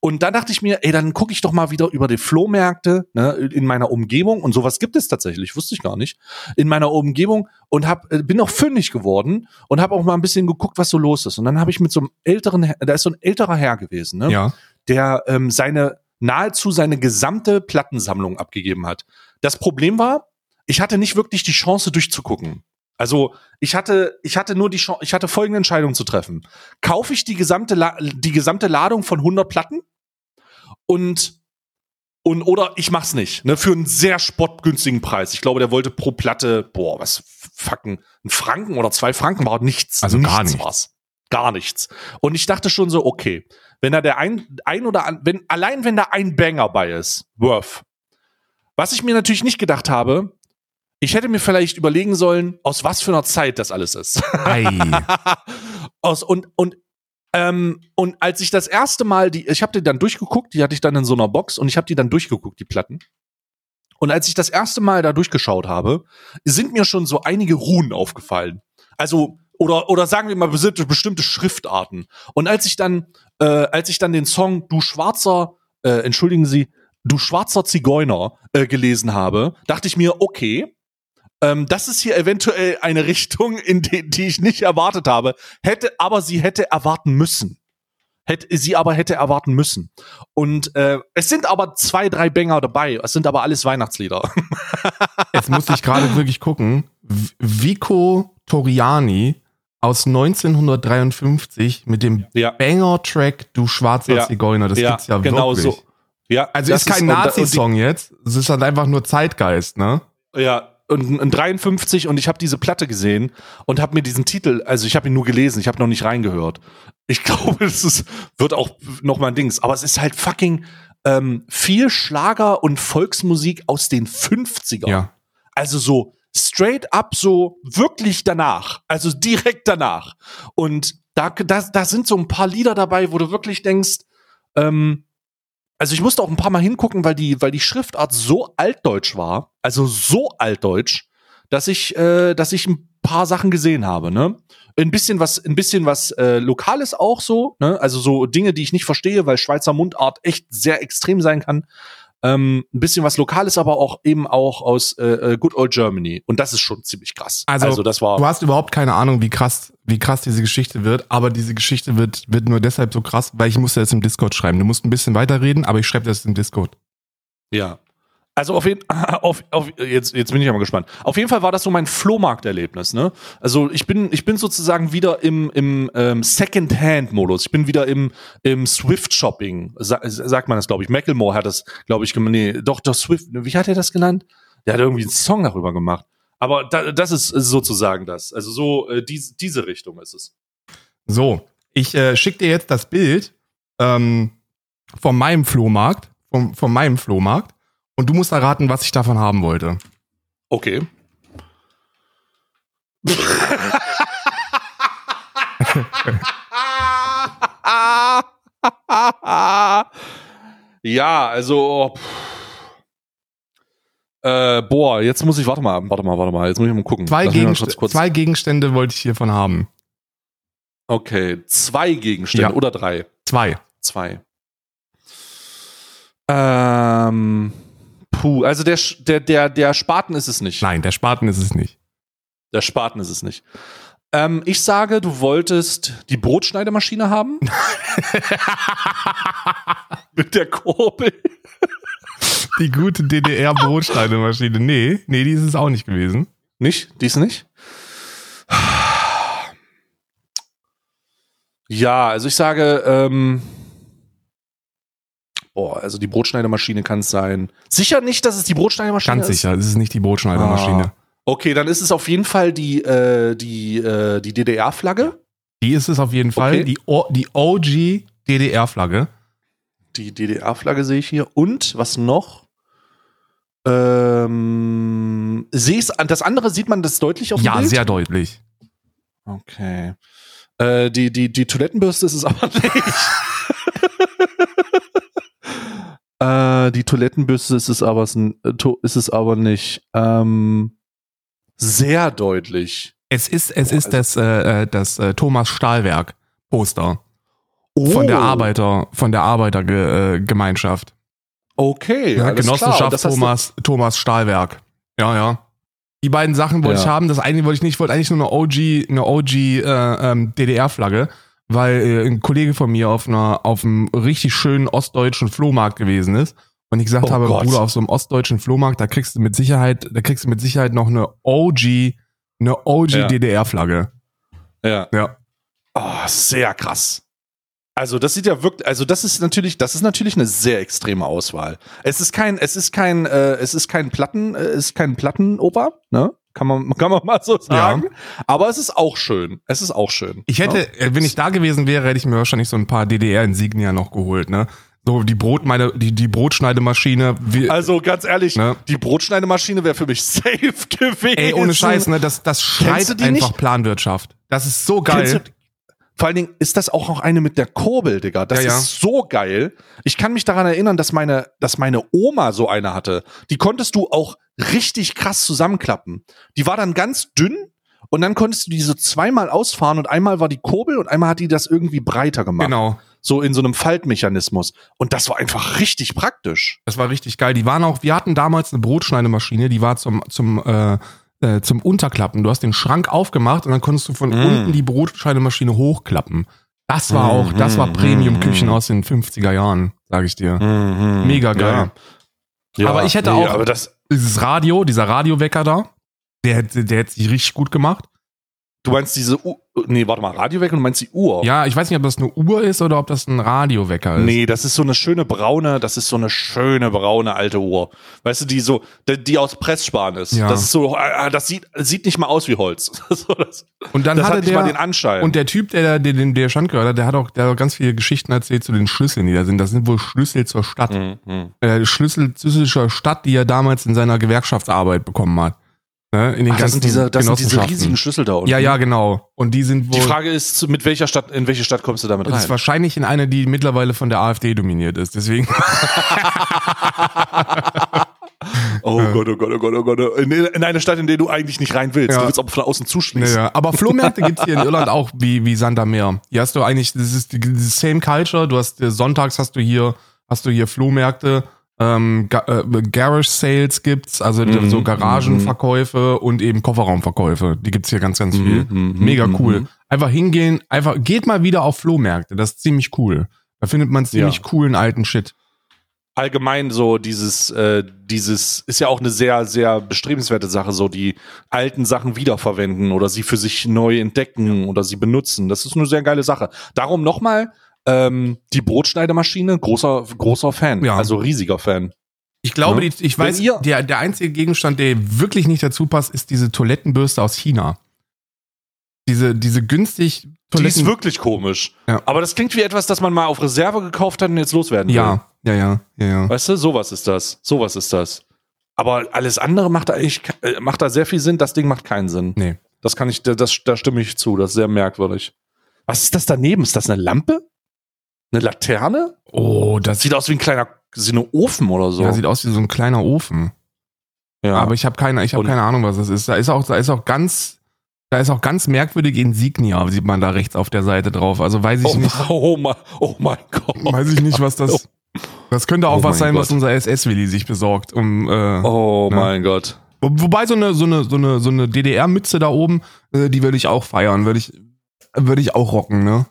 Und dann dachte ich mir, ey, dann gucke ich doch mal wieder über die Flohmärkte ne, in meiner Umgebung. Und sowas gibt es tatsächlich, wusste ich gar nicht. In meiner Umgebung und hab, äh, bin auch fündig geworden und habe auch mal ein bisschen geguckt, was so los ist. Und dann habe ich mit so einem älteren, Herr- da ist so ein älterer Herr gewesen, ne? Ja. der ähm, seine nahezu seine gesamte Plattensammlung abgegeben hat. Das Problem war, ich hatte nicht wirklich die Chance durchzugucken. Also ich hatte, ich hatte nur die Chance, ich hatte folgende Entscheidung zu treffen. Kaufe ich die gesamte, La die gesamte Ladung von 100 Platten und und oder ich mach's nicht, ne, für einen sehr spottgünstigen Preis. Ich glaube, der wollte pro Platte, boah, was fucken, ein Franken oder zwei Franken war nichts. Also gar nichts. nichts. War's. Gar nichts. Und ich dachte schon so, okay, wenn da der ein, ein oder an, wenn, allein wenn da ein Banger bei ist, worth. Was ich mir natürlich nicht gedacht habe, ich hätte mir vielleicht überlegen sollen, aus was für einer Zeit das alles ist. Ei. aus und und ähm, und als ich das erste Mal die ich habe die dann durchgeguckt die hatte ich dann in so einer Box und ich habe die dann durchgeguckt die Platten und als ich das erste Mal da durchgeschaut habe sind mir schon so einige Runen aufgefallen also oder oder sagen wir mal bestimmte, bestimmte Schriftarten und als ich dann äh, als ich dann den Song du schwarzer äh, entschuldigen Sie du schwarzer Zigeuner äh, gelesen habe dachte ich mir okay ähm, das ist hier eventuell eine Richtung, in die, die ich nicht erwartet habe. Hätte, aber sie hätte erwarten müssen. Hätte, sie aber hätte erwarten müssen. Und äh, es sind aber zwei, drei Banger dabei. Es sind aber alles Weihnachtslieder. Jetzt musste ich gerade wirklich gucken. Vico Toriani aus 1953 mit dem ja, Banger-Track Du schwarzer Ja. Zigeuner. Das ja, gibt's ja genau wirklich. so. Ja, Also ist kein Nazi-Song jetzt. Es ist halt einfach nur Zeitgeist, ne? Ja, und ein 53 und ich habe diese Platte gesehen und habe mir diesen Titel, also ich habe ihn nur gelesen, ich habe noch nicht reingehört. Ich glaube, es ist, wird auch noch mal ein Dings, aber es ist halt fucking ähm, viel Schlager und Volksmusik aus den 50ern. Ja. Also so straight up, so wirklich danach. Also direkt danach. Und da, da, da sind so ein paar Lieder dabei, wo du wirklich denkst, ähm, also ich musste auch ein paar Mal hingucken, weil die, weil die Schriftart so altdeutsch war, also so altdeutsch, dass ich, äh, dass ich ein paar Sachen gesehen habe, ne? Ein bisschen was, ein bisschen was äh, Lokales auch so, ne? Also so Dinge, die ich nicht verstehe, weil Schweizer Mundart echt sehr extrem sein kann. Ähm, ein bisschen was Lokales, aber auch eben auch aus äh, äh, Good Old Germany. Und das ist schon ziemlich krass. Also, das war. Du hast überhaupt keine Ahnung, wie krass, wie krass diese Geschichte wird, aber diese Geschichte wird, wird nur deshalb so krass, weil ich musste das im Discord schreiben. Du musst ein bisschen weiterreden, aber ich schreibe das im Discord. Ja. Also auf jeden auf, auf, jetzt, jetzt bin ich aber gespannt. Auf jeden Fall war das so mein Flohmarkterlebnis, ne? Also ich bin, ich bin sozusagen wieder im, im ähm, Second-Hand-Modus. Ich bin wieder im, im Swift-Shopping, sa sagt man das, glaube ich. Macklemore hat das, glaube ich, nee, doch, doch, Swift, wie hat er das genannt? Der hat irgendwie einen Song darüber gemacht. Aber da, das ist sozusagen das. Also so, äh, dies, diese Richtung ist es. So, ich äh, schicke dir jetzt das Bild ähm, von meinem Flohmarkt, vom, von meinem Flohmarkt, und du musst erraten, was ich davon haben wollte. Okay. ja, also. Äh, boah, jetzt muss ich, warte mal, warte mal, warte mal, jetzt muss ich mal gucken. Zwei, mal Gegenst kurz- zwei Gegenstände wollte ich hiervon haben. Okay, zwei Gegenstände Ja. oder drei? Zwei. Zwei. Ähm, puh, also der, der, der, der Spaten ist es nicht. Nein, der Spaten ist es nicht. Der Spaten ist es nicht. Ähm, ich sage, du wolltest die Brotschneidemaschine haben. Mit der Kurbel. Die gute DDR-Brotschneidemaschine. Nee, nee, die ist es auch nicht gewesen. Nicht? Dies nicht? Ja, also ich sage, ähm, boah, also die Brotschneidemaschine kann es sein. Sicher nicht, dass es die Brotschneidemaschine Ganz ist? sicher, es ist nicht die Brotschneidemaschine. Ah. Okay, dann ist es auf jeden Fall die, äh, die, äh, die DDR-Flagge. Die ist es auf jeden Fall. Okay. Die, O- die OG DDR-Flagge. Die DDR-Flagge sehe ich hier. Und was noch? Ähm, an- das andere sieht man das deutlich auf dem Ja, Bild? sehr deutlich. Okay. Äh, die, die, die Toilettenbürste ist es aber nicht. Äh, die Toilettenbürste ist es aber, ist es aber nicht. Ähm, sehr deutlich. Es ist, es Boah, ist also- das, äh, äh, das äh, Thomas Stahlwerk Poster Oh, von der Arbeiter, von der Arbeitergemeinschaft. Äh. Okay, Ja. Genossenschaft Thomas, Thomas Stahlwerk. Ja, ja. Die beiden Sachen wollte Ja. ich haben. Das eine wollte ich nicht, ich wollte eigentlich nur eine OG, eine OG äh, ähm, DDR-Flagge, weil äh, ein Kollege von mir auf einer, auf einem richtig schönen ostdeutschen Flohmarkt gewesen ist. Und ich gesagt Oh habe, Gott. Bruder, auf so einem ostdeutschen Flohmarkt, da kriegst du mit Sicherheit, da kriegst du mit Sicherheit noch eine OG, eine OG Ja. DDR-Flagge. Ja. Ja. Oh, sehr krass. Also das sieht ja wirklich, also das ist natürlich, das ist natürlich eine sehr extreme Auswahl. Es ist kein, es ist kein, äh, es ist kein Platten, äh, es ist kein Plattenoper, ne? Kann man, kann man mal so sagen. Aber es ist auch schön. Es ist auch schön. Ich hätte, ne? äh, wenn ich da gewesen wäre, hätte ich mir wahrscheinlich so ein paar DDR-Insignia noch geholt, ne? So die Brot, meine, die, die Brotschneidemaschine. Wie, Also ganz ehrlich, Ne? die Brotschneidemaschine wäre für mich safe gewesen. ey, ohne Scheiß, ne? Das, das schreit einfach nicht? Planwirtschaft. Das ist so geil. Vor allen Dingen ist das auch noch eine mit der Kurbel, Digga. Das Ja, ja. ist so geil. Ich kann mich daran erinnern, dass meine, dass meine Oma so eine hatte. Die konntest du auch richtig krass zusammenklappen. Die war dann ganz dünn und dann konntest du die so zweimal ausfahren und einmal war die Kurbel und einmal hat die das irgendwie breiter gemacht. Genau. So in so einem Faltmechanismus. Und das war einfach richtig praktisch. Das war richtig geil. Die waren auch, wir hatten damals eine Brotschneidemaschine, die war zum, zum, äh, äh, zum Unterklappen. Du hast den Schrank aufgemacht und dann konntest du von Mm. unten die Brotschneidemaschine hochklappen. Das war auch, das war Mm, Premium-Küchen mm. aus den 50er Jahren, sage ich dir. Mega geil. Ja. Aber ich hätte nee, auch- Aber das, Dieses Radio, dieser Radiowecker da, der, der hätte sich richtig gut gemacht. Du meinst diese U Nee, warte mal, Radio weg und du meinst die Uhr. Ja, ich weiß nicht, ob das eine Uhr ist oder ob das ein Radiowecker ist. Nee, das ist so eine schöne braune, das ist so eine schöne braune alte Uhr. Weißt du, die so, die, die aus Pressspan ist. Ja. Das ist so, äh, das sieht, sieht nicht mal aus wie Holz. Und dann das hatte hat der, mal den Anschein. Und der Typ, der, der, der, der Stand gehört hat, der hat auch, der hat auch ganz viele Geschichten erzählt zu den Schlüsseln, die da sind. Das sind wohl Schlüssel zur Stadt. Mhm, mhm. Äh, Schlüssel zur Stadt, die er damals in seiner Gewerkschaftsarbeit bekommen hat. Ne? In den Ach, das ganzen sind diese, das sind diese riesigen Schlüssel da unten. Ja, ja, genau. Und die sind wohl. Die Frage ist, mit welcher Stadt, in welche Stadt kommst du damit das ist rein? wahrscheinlich in eine, die mittlerweile von der AfD dominiert ist. Deswegen. Oh Gott, oh Gott, oh Gott, oh Gott. In, in eine Stadt, in der du eigentlich nicht rein willst. Ja. Du willst aber von außen zuschließen. Naja, aber Flohmärkte gibt's hier in Irland auch wie, wie Sand am Meer. Hier hast du eigentlich, das ist die, die same culture. Du hast, äh, sonntags hast du hier, hast du hier Flohmärkte, ähm, Ga äh, Garage Sales gibt's, also Mhm, so Garagenverkäufe und eben Kofferraumverkäufe. Die gibt's hier ganz, ganz viel. Mhm, Mega mhm, cool. mhm. Einfach hingehen, einfach, geht mal wieder auf Flohmärkte. Das ist ziemlich cool. Da findet man ziemlich Ja. coolen alten Shit. allgemein so dieses, äh, dieses ist ja auch eine sehr, sehr bestrebenswerte Sache, so die alten Sachen wiederverwenden oder sie für sich neu entdecken oder sie benutzen. Das ist eine sehr geile Sache. Darum nochmal, ähm, die Brotschneidemaschine, großer, großer Fan, Ja. also riesiger Fan. Ich glaube, Ja. die, ich Wenn weiß, der, der einzige Gegenstand, der wirklich nicht dazu passt, ist diese Toilettenbürste aus China. Diese, diese günstig Die Toiletten. ist wirklich komisch. Ja. Aber das klingt wie etwas, das man mal auf Reserve gekauft hat und jetzt loswerden will. ja, ja, ja, ja, ja. Weißt du, sowas ist das. Sowas ist das. Aber alles andere macht da eigentlich, ke- äh, macht da sehr viel Sinn. Das Ding macht keinen Sinn. Nee. Das kann ich, da- das, da stimme ich zu. Das ist sehr merkwürdig. Was ist das daneben? Ist das eine Lampe? Eine Laterne? Oh, das sieht aus wie ein kleiner, so ein Ofen oder so. ja, sieht aus wie so ein kleiner Ofen. Ja. Aber ich habe keine, ich habe keine Ahnung, was das ist. Da ist auch, da ist auch ganz, da ist auch ganz merkwürdige Insignia, sieht man da rechts auf der Seite drauf. Also weiß ich oh, nicht, oh, mein, oh mein Gott. weiß ich nicht, was das. Das könnte auch Oh was sein, was Gott. unser SS-Willi sich besorgt. Um, äh, Oh Ja. mein Gott. Wo- Wobei so eine, so eine, so eine, so eine DDR-Mütze da oben, äh, die würde ich auch feiern, würde ich, würde ich auch rocken, ne?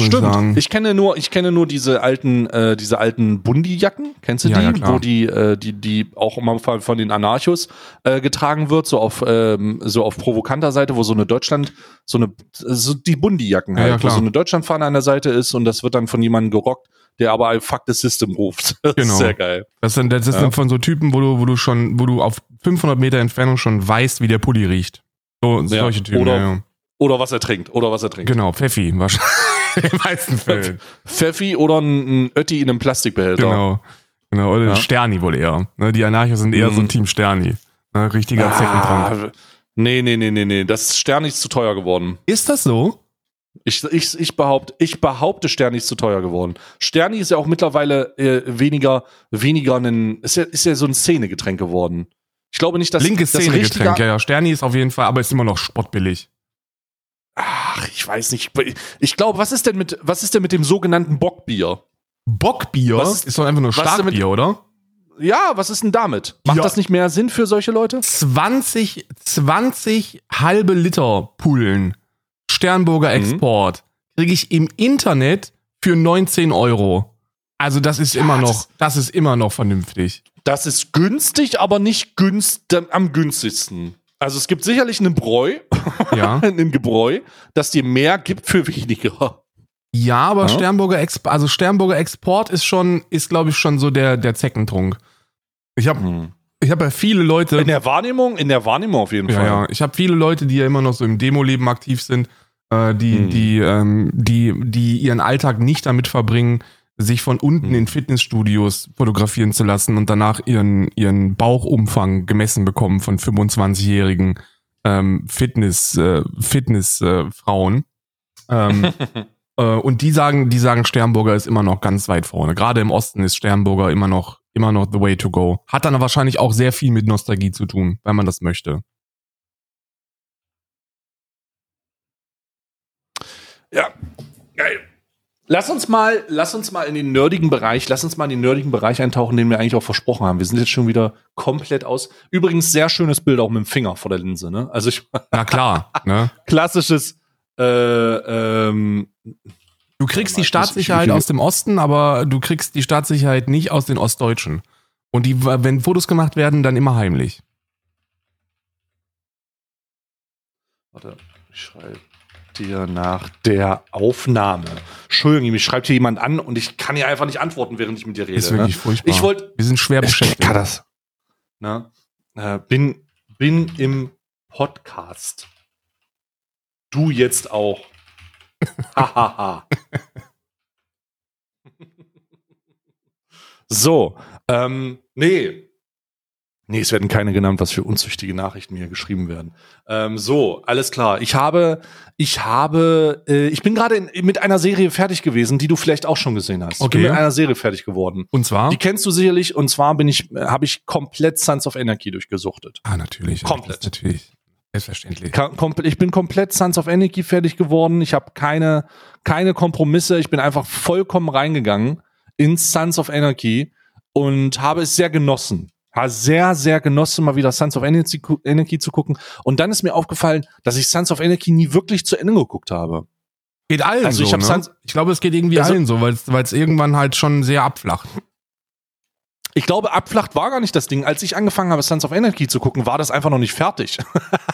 Ich Stimmt. sagen. Ich kenne nur, ich kenne nur diese alten, äh, diese alten Bundi-Jacken. Kennst du Ja, die? ja, klar. Wo die, äh, die, die auch immer von, von den Anarchos äh, getragen wird, so auf, ähm, so auf provokanter Seite, wo so eine Deutschland, so eine, so die Bundi-Jacken Ja, halt, ja, wo so eine Deutschlandfahne an der Seite ist und das wird dann von jemandem gerockt, der aber ein Fuck the System ruft. Das Genau. ist sehr geil. Das sind, das ist Ja. von so Typen, wo du, wo du schon, wo du auf 500 Meter Entfernung schon weißt, wie der Pulli riecht. So, solche Typen. Oder-. Oder was er trinkt, oder was er trinkt. Genau, Pfeffi, wahrscheinlich. In den meisten Fällen. Pfeffi oder ein, ein Ötti in einem Plastikbehälter. Genau. Genau, oder Ja. Sterni wohl eher. Ne, die Anarchos sind eher so Mhm. Team Sterni. Ne, richtiger Zeckentrank. Ah, nee, nee, nee, nee, nee. Das Stern ist zu teuer geworden. Ist das so? Ich, ich, ich, behaupte, ich behaupte, Sterni ist zu teuer geworden. Sterni ist ja auch mittlerweile äh, weniger, weniger ein, ist ja, ist ja so ein Szenegetränk geworden. Ich glaube nicht, dass Linkes Szenegetränk, ja, ja. Sterni ist auf jeden Fall, aber ist immer noch spottbillig. Ach, ich weiß nicht. Ich glaube, was ist denn mit, was ist denn mit dem sogenannten Bockbier? Bockbier Was ist- doch einfach nur Starkbier, oder? Ja, was ist denn damit? Macht Ja. das nicht mehr Sinn für solche Leute? 20, 20 halbe Liter Pullen Sternburger Mhm. Export kriege ich im Internet für 19 Euro. Also das ist Ja, immer noch, das- das ist immer noch vernünftig. Das ist günstig, aber nicht günst, am günstigsten. Also es gibt sicherlich einen Bräu, Ja. ein Gebräu, das dir mehr gibt für weniger. Ja, aber Ja. Sternburger Exp also Sternburger Export ist schon, ist glaube ich schon so der, der Zeckentrunk. Ich habe ich habe ja viele Leute, In der Wahrnehmung, in der Wahrnehmung auf jeden ja, Fall. ja, ich habe viele Leute, die ja immer noch so im Demo-Leben aktiv sind, äh, die, Hm. die, ähm, die, die ihren Alltag nicht damit verbringen, sich von unten Hm. in Fitnessstudios fotografieren zu lassen und danach ihren, ihren Bauchumfang gemessen bekommen von 25-jährigen ähm, Fitness, äh, Fitness äh. Ähm, äh, und die sagen, die sagen, Sternburger ist immer noch ganz weit vorne. Gerade im Osten ist Sternburger immer noch, immer noch the way to go. Hat dann wahrscheinlich auch sehr viel mit Nostalgie zu tun, wenn man das möchte. Ja, geil. Lass uns mal, lass uns mal in den nerdigen Bereich, lass uns mal in den nerdigen Bereich eintauchen, den wir eigentlich auch versprochen haben. Wir sind jetzt schon wieder komplett aus. Übrigens sehr schönes Bild auch mit dem Finger vor der Linse, ne? Also ich, Na klar, ne? klassisches, äh, ähm, Du kriegst die Staatssicherheit ich- ich- aus dem Osten, aber du kriegst die Staatssicherheit nicht aus den Ostdeutschen. Und die, wenn Fotos gemacht werden, dann immer heimlich. warte, ich schreibe dir nach der Aufnahme. Entschuldigung, mich schreibt hier jemand an und ich kann hier einfach nicht antworten, während ich mit dir rede. ist wirklich ne? furchtbar. Ich wollte, Wir sind schwer Ich beschäftigt. kann das. Ne? Äh, bin, bin im Podcast. Du jetzt auch. Hahaha. so, ähm, nee. Nee, es werden keine genannt, was für unzüchtige Nachrichten hier geschrieben werden. Ähm, so, alles klar. Ich habe, ich habe, äh, ich bin gerade mit einer Serie fertig gewesen, die du vielleicht auch schon gesehen hast. Ich Okay. bin mit einer Serie fertig geworden. Und zwar? Die kennst du sicherlich und zwar bin ich, habe ich komplett Sons of Anarchy durchgesuchtet. ah, natürlich. Komplett. Natürlich. Selbstverständlich. Ich bin komplett Sons of Anarchy fertig geworden. Ich habe keine, keine Kompromisse. Ich bin einfach vollkommen reingegangen in Sons of Anarchy und habe es sehr genossen. Habe sehr, sehr genossen, mal wieder Sons of Anarchy, gu- Anarchy zu gucken. Und dann ist mir aufgefallen, dass ich Sons of Anarchy nie wirklich zu Ende geguckt habe. Geht allen Also so, ich ne? Ich glaube, es geht irgendwie Also- allen so, weil es irgendwann halt schon sehr abflacht. Ich glaube, abflacht war gar nicht das Ding. Als ich angefangen habe, Sons of Anarchy zu gucken, war das einfach noch nicht fertig.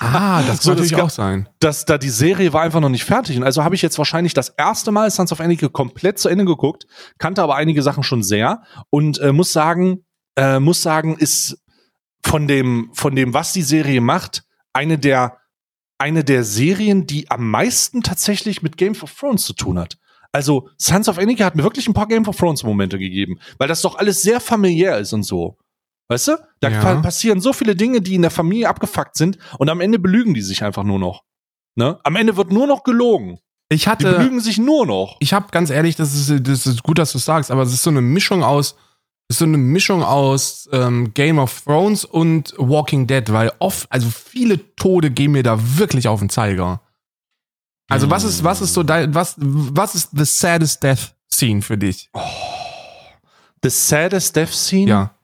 Ah, das So, kann natürlich auch sein. dass da die Serie war einfach noch nicht fertig. Und also habe ich jetzt wahrscheinlich das erste Mal Sons of Anarchy komplett zu Ende geguckt, kannte aber einige Sachen schon sehr und äh, muss sagen, äh, muss sagen, ist von dem, von dem, was die Serie macht, eine der, eine der Serien, die am meisten tatsächlich mit Game of Thrones zu tun hat. Also Sons of Anarchy hat mir wirklich ein paar Game of Thrones Momente gegeben, weil das doch alles sehr familiär ist und so. Weißt du? Da Ja. pa- passieren so viele Dinge, die in der Familie abgefuckt sind und am Ende belügen die sich einfach nur noch. Ne? Am Ende wird nur noch gelogen. Ich Die hatte, belügen sich nur noch. ich habe ganz ehrlich, das ist, das ist gut, dass du sagst, aber es ist so eine Mischung aus, ist so eine Mischung aus ähm, Game of Thrones und Walking Dead, weil oft, also viele Tode gehen mir da wirklich auf den Zeiger. Also was ist, was ist so dein, was, was ist the saddest death scene für dich? The saddest death scene? Ja.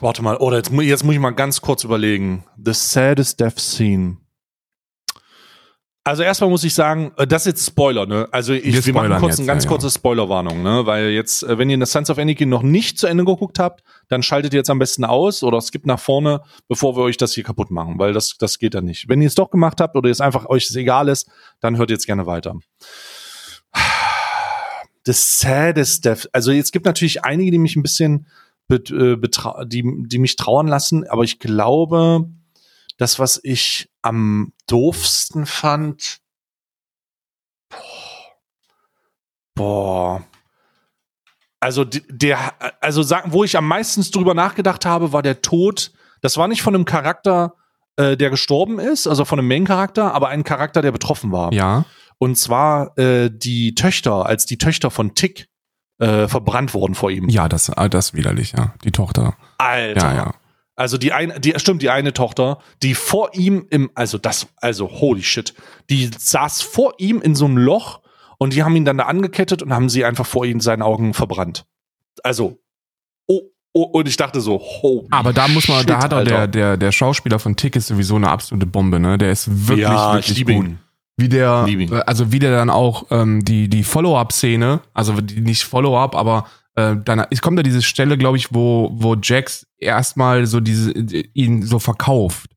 Warte mal, oder jetzt, jetzt muss ich mal ganz kurz überlegen. The saddest death scene. Also erstmal muss ich sagen, äh, das ist jetzt Spoiler, ne? Also ich, Wir wir, machen kurz jetzt, eine ganz ja, kurze Spoilerwarnung, ne? Weil jetzt, äh, wenn ihr das Sons of Anarchy noch nicht zu Ende geguckt habt, dann schaltet ihr jetzt am besten aus oder skippt nach vorne, bevor wir euch das hier kaputt machen, weil das, das geht dann nicht. Wenn ihr es doch gemacht habt oder es einfach euch es egal ist, dann hört jetzt gerne weiter. Das saddest. Also es gibt natürlich einige, die mich ein bisschen äh, die, die mich trauern lassen, aber ich glaube, das, was ich am doofsten fand, Boah. Also d- der, also sagen, wo ich am meisten drüber nachgedacht habe, war der Tod. Das war nicht von einem Charakter, äh, der gestorben ist, also von einem Main-Charakter, aber ein Charakter, der betroffen war. Ja. Und zwar äh, die Töchter, als die Töchter von Tick äh, verbrannt wurden vor ihm. Ja, das, ah, das ist widerlich, ja. Die Tochter. Alter. Ja, ja. Also die eine, die stimmt, die eine Tochter, die vor ihm im, also das, also holy shit, die saß vor ihm in so einem Loch und die haben ihn dann da angekettet und haben sie einfach vor ihm in seinen Augen verbrannt. Also, oh, oh und ich dachte so, holy Aber da muss man, shit, da hat auch der, Alter. der, der Schauspieler von Tick ist sowieso eine absolute Bombe, ne? Der ist wirklich, ja, wirklich gut. ihn. Wie der, äh, also wie der dann auch ähm, die, die Follow-up-Szene, also die, nicht Follow-up, aber äh, dann es kommt da diese Stelle, glaube ich, wo, wo Jax erstmal so diese, ihn so verkauft.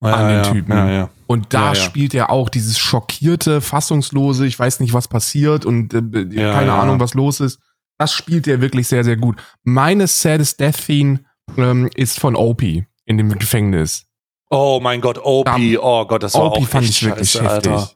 an den ja, Typen. Ja, ja. Und da Ja, ja. spielt er auch dieses schockierte, fassungslose, ich weiß nicht, was passiert und äh, Ja, keine ja. Ahnung, was los ist. Das spielt er wirklich sehr, sehr gut. Meine Saddest Death Theme ähm, ist von Opie in dem Gefängnis. Oh mein Gott, Opie, oh Gott, das war Opie auch fand ich wirklich scheiße, heftig. Alter.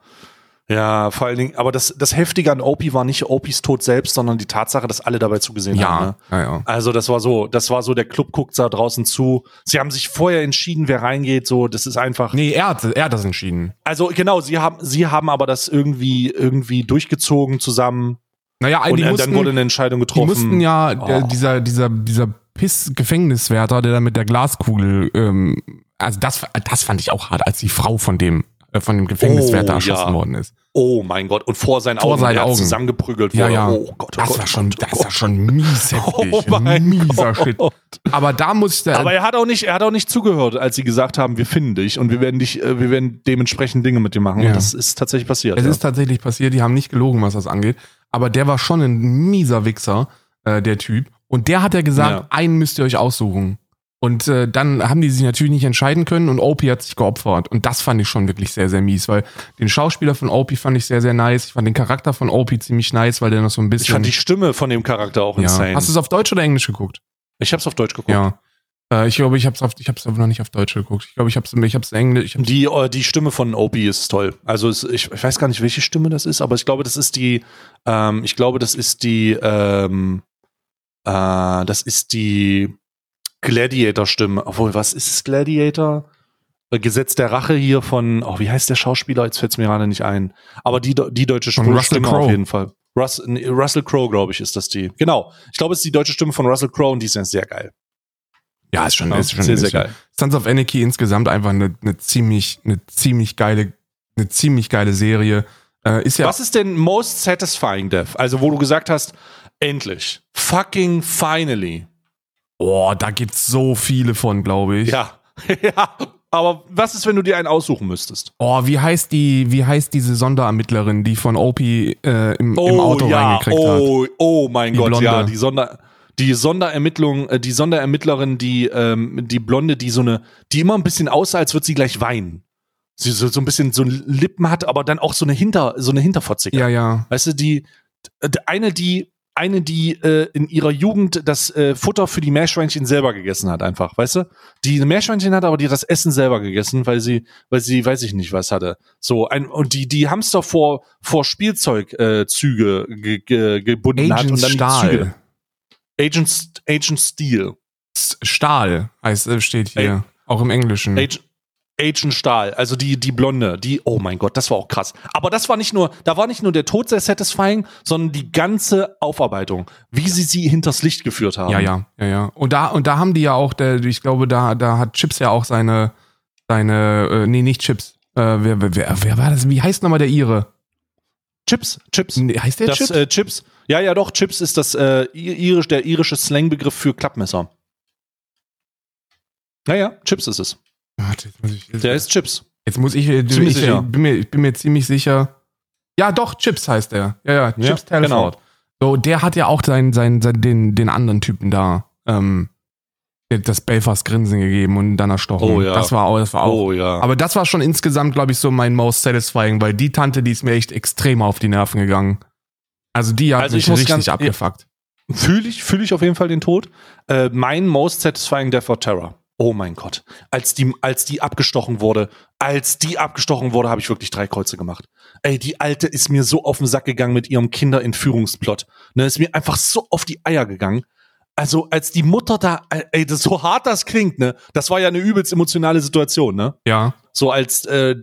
Ja, vor allen Dingen, aber das, das Heftige an Opie war nicht Opies Tod selbst, sondern die Tatsache, dass alle dabei zugesehen haben. Ne? Ja, ja, ja. Also das war so, das war so, der Club guckt da draußen zu. Sie haben sich vorher entschieden, wer reingeht. So, das ist einfach. Nee, er hat, er hat das entschieden. Also genau, sie haben, sie haben aber das irgendwie irgendwie durchgezogen zusammen Naja, und die äh, mussten, dann wurde eine Entscheidung die getroffen. mussten ja, der, Oh. dieser, dieser, dieser Piss-Gefängniswärter, der da mit der Glaskugel, ähm, also das, das fand ich auch hart, als die Frau von dem, äh, von dem Gefängniswärter Oh, erschossen ja. worden ist. Oh mein Gott! Und vor seinen Vor Augen, seinen er hat Augen. zusammengeprügelt Ja, wurde. ja. Oh Gott, oh das Gott, war oh schon, Gott, das war schon mies heftig. Oh mein Mieser Gott. Shit. Aber da muss ich da, Aber er hat auch nicht, er hat auch nicht zugehört, als sie gesagt haben, wir finden dich und wir werden dich, äh, wir werden dementsprechend Dinge mit dir machen. Ja. Und das ist tatsächlich passiert. es ja. ist tatsächlich passiert, die haben nicht gelogen, was das angeht. Aber der war schon ein mieser Wichser, äh, der Typ. Und der hat ja gesagt, Ja. einen müsst ihr euch aussuchen. Und äh, dann haben die sich natürlich nicht entscheiden können und Opie hat sich geopfert. Und das fand ich schon wirklich sehr, sehr mies, weil den Schauspieler von Opie fand ich sehr, sehr nice. Ich fand den Charakter von Opie ziemlich nice, weil der noch so ein bisschen. ich fand die Stimme von dem Charakter auch ja. insane. Hast du es auf Deutsch oder Englisch geguckt? ich hab's auf Deutsch geguckt. Ja. Äh, ich glaube, ich habe es ich hab's aber noch nicht auf Deutsch geguckt. Ich glaube, ich habe es ich hab's Englisch. Ich hab's, Die, äh, die Stimme von Opie ist toll. Also es, ich, ich weiß gar nicht, welche Stimme das ist, aber ich glaube, das ist die, ähm, ich glaube, das ist die, ähm, äh, das ist die Gladiator-Stimme. Obwohl, was ist es, Gladiator? Äh, Gesetz der Rache hier von, oh, wie heißt der Schauspieler? Jetzt fällt es mir gerade nicht ein. Aber die, die deutsche Von Stimme Russell auf jeden Fall. Russ, nee, Russell Crowe, glaube ich, ist das die. Genau. Ich glaube, es ist die deutsche Stimme von Russell Crowe und die ist ja sehr geil. ja, ist schon, Ja, ist schon sehr, sehr geil. Sons of Anarchy insgesamt einfach eine, eine ziemlich, eine ziemlich geile, eine ziemlich geile Serie. Äh, ist ja Was ist denn most satisfying Death? Also, wo du gesagt hast, endlich. Fucking finally. Oh, da gibt's so viele von, glaube ich. Ja. ja. Aber was ist, wenn du dir einen aussuchen müsstest? Oh, wie heißt die, wie heißt diese Sonderermittlerin, die von Opie äh, im, im Auto reingekriegt hat? oh, oh mein Die Gott, Blonde. ja, die Sonder die Sonderermittlung, äh, die Sonderermittlerin, die ähm, die Blonde, die so eine, die immer ein bisschen aussah, als würde sie gleich weinen. Sie so, so ein bisschen so Lippen hat, aber dann auch so eine Hinter, so eine Hinterfotzige. Ja, ja. Weißt du, die eine, die eine, die äh, in ihrer Jugend das äh, Futter für die Meerschweinchen selber gegessen hat, einfach, weißt du? Die eine Meerschweinchen hat, aber die hat das Essen selber gegessen, weil sie, weil sie, weiß ich nicht, was hatte. So ein und die die Hamster vor vor Spielzeugzüge äh, Züge ge, ge, gebunden hat Agent und dann Stahl. die Züge. Agent Agent Steel. Stahl heißt, äh, steht hier. Auch im Englischen. Agent, Agent Stahl, also die, die Blonde, die, oh mein Gott, das war auch krass. Aber das war nicht nur, da war nicht nur der Tod sehr satisfying, sondern die ganze Aufarbeitung, wie sie sie hinters Licht geführt haben. Ja, ja, ja, ja. Und da, und da haben die ja auch, der, ich glaube, da, da hat Chips ja auch seine, seine, äh, nee, nicht Chips. Äh, wer, wer, wer, war das? Wie heißt nochmal der Ire? Chips, Chips. Nee, heißt der das, Chips? Äh, Chips. Ja, ja, doch, Chips ist das äh, irisch, der irische Slangbegriff für Klappmesser. Naja, Chips ist es. Warte, jetzt muss ich, Der ist Chips. Jetzt muss ich, ich, ich, sicher. bin mir, ich bin mir ziemlich sicher. Ja, doch, Chips heißt der. Ja, ja, Ja, Chips Telford. So, der hat ja auch sein, sein, sein, den, den anderen Typen da, ähm, das Belfast Grinsen gegeben und dann erstochen. Oh ja. Das war auch, das war auch. Oh ja. Aber das war schon insgesamt, glaube ich, so mein most satisfying, weil die Tante, die ist mir echt extrem auf die Nerven gegangen. Also die hat Also mich ich richtig ganz- abgefuckt. Fühle ich, fühle ich auf jeden Fall den Tod. Äh, mein most satisfying Death for Terror. Oh mein Gott. Als die, als die abgestochen wurde, als die abgestochen wurde, habe ich wirklich drei Kreuze gemacht. Ey, die Alte ist mir so auf den Sack gegangen mit ihrem Kinderentführungsplot. Ne, ist mir einfach so auf die Eier gegangen. Also, als die Mutter da, ey, das so hart das klingt, ne? Das war ja eine übelst emotionale Situation, ne? Ja. So als äh,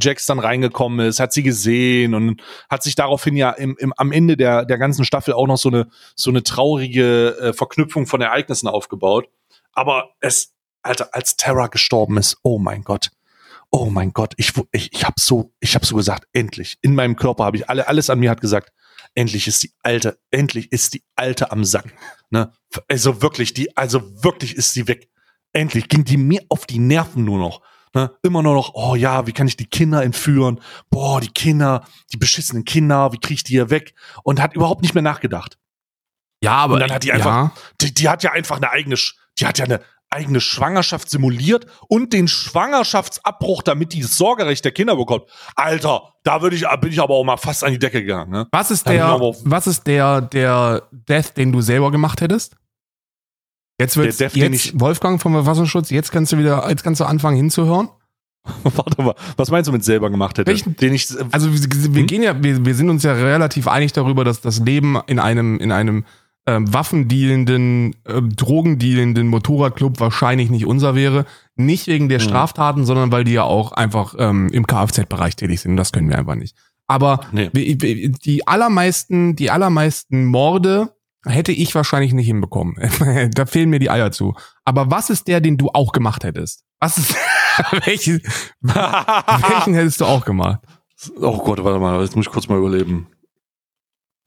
Jax dann reingekommen ist, hat sie gesehen und hat sich daraufhin ja im, im, am Ende der, der ganzen Staffel auch noch so eine, so eine traurige äh, Verknüpfung von Ereignissen aufgebaut. Aber es, Alter, als Terra gestorben ist, oh mein Gott. Oh mein Gott, ich, ich, ich habe so, ich habe so gesagt, endlich. In meinem Körper habe ich alle, alles an mir hat gesagt, endlich ist die alte, endlich ist die alte am Sack. Ne? Also wirklich, die, also wirklich ist sie weg. Endlich ging die mir auf die Nerven nur noch. Ne? Immer nur noch, oh ja, wie kann ich die Kinder entführen? Boah, die Kinder, die beschissenen Kinder, wie kriege ich die hier weg? Und hat überhaupt nicht mehr nachgedacht. Ja, aber Und dann hat die einfach- ja, Die, die hat ja einfach eine eigene, die hat ja eine eigene Schwangerschaft simuliert und den Schwangerschaftsabbruch, damit die das Sorgerecht der Kinder bekommt. Alter, da würde ich, bin ich aber auch mal fast an die Decke gegangen. Ne? was ist ich der, was ist der, der Death, den du selber gemacht hättest? Jetzt den jetzt, ich- Wolfgang vom Verfassungsschutz, jetzt kannst du wieder, jetzt kannst du anfangen hinzuhören. Warte mal, was meinst du mit selber gemacht hätte? Welchen- Den ich, Also wir, wir Hm? gehen ja, wir, wir sind uns ja relativ einig darüber, dass das Leben in einem, in einem ähm, waffendealenden, ähm, drogendealenden Motorradclub wahrscheinlich nicht unser wäre. Nicht wegen der Hm. Straftaten, sondern weil die ja auch einfach ähm, im Kfz-Bereich tätig sind. Das können wir einfach nicht. Aber Nee. die allermeisten, die allermeisten Morde hätte ich wahrscheinlich nicht hinbekommen. da fehlen mir die Eier zu. Aber was ist der, den du auch gemacht hättest? Was ist, welchen, welchen hättest du auch gemacht? Oh Gott, warte mal, jetzt muss ich kurz mal überleben.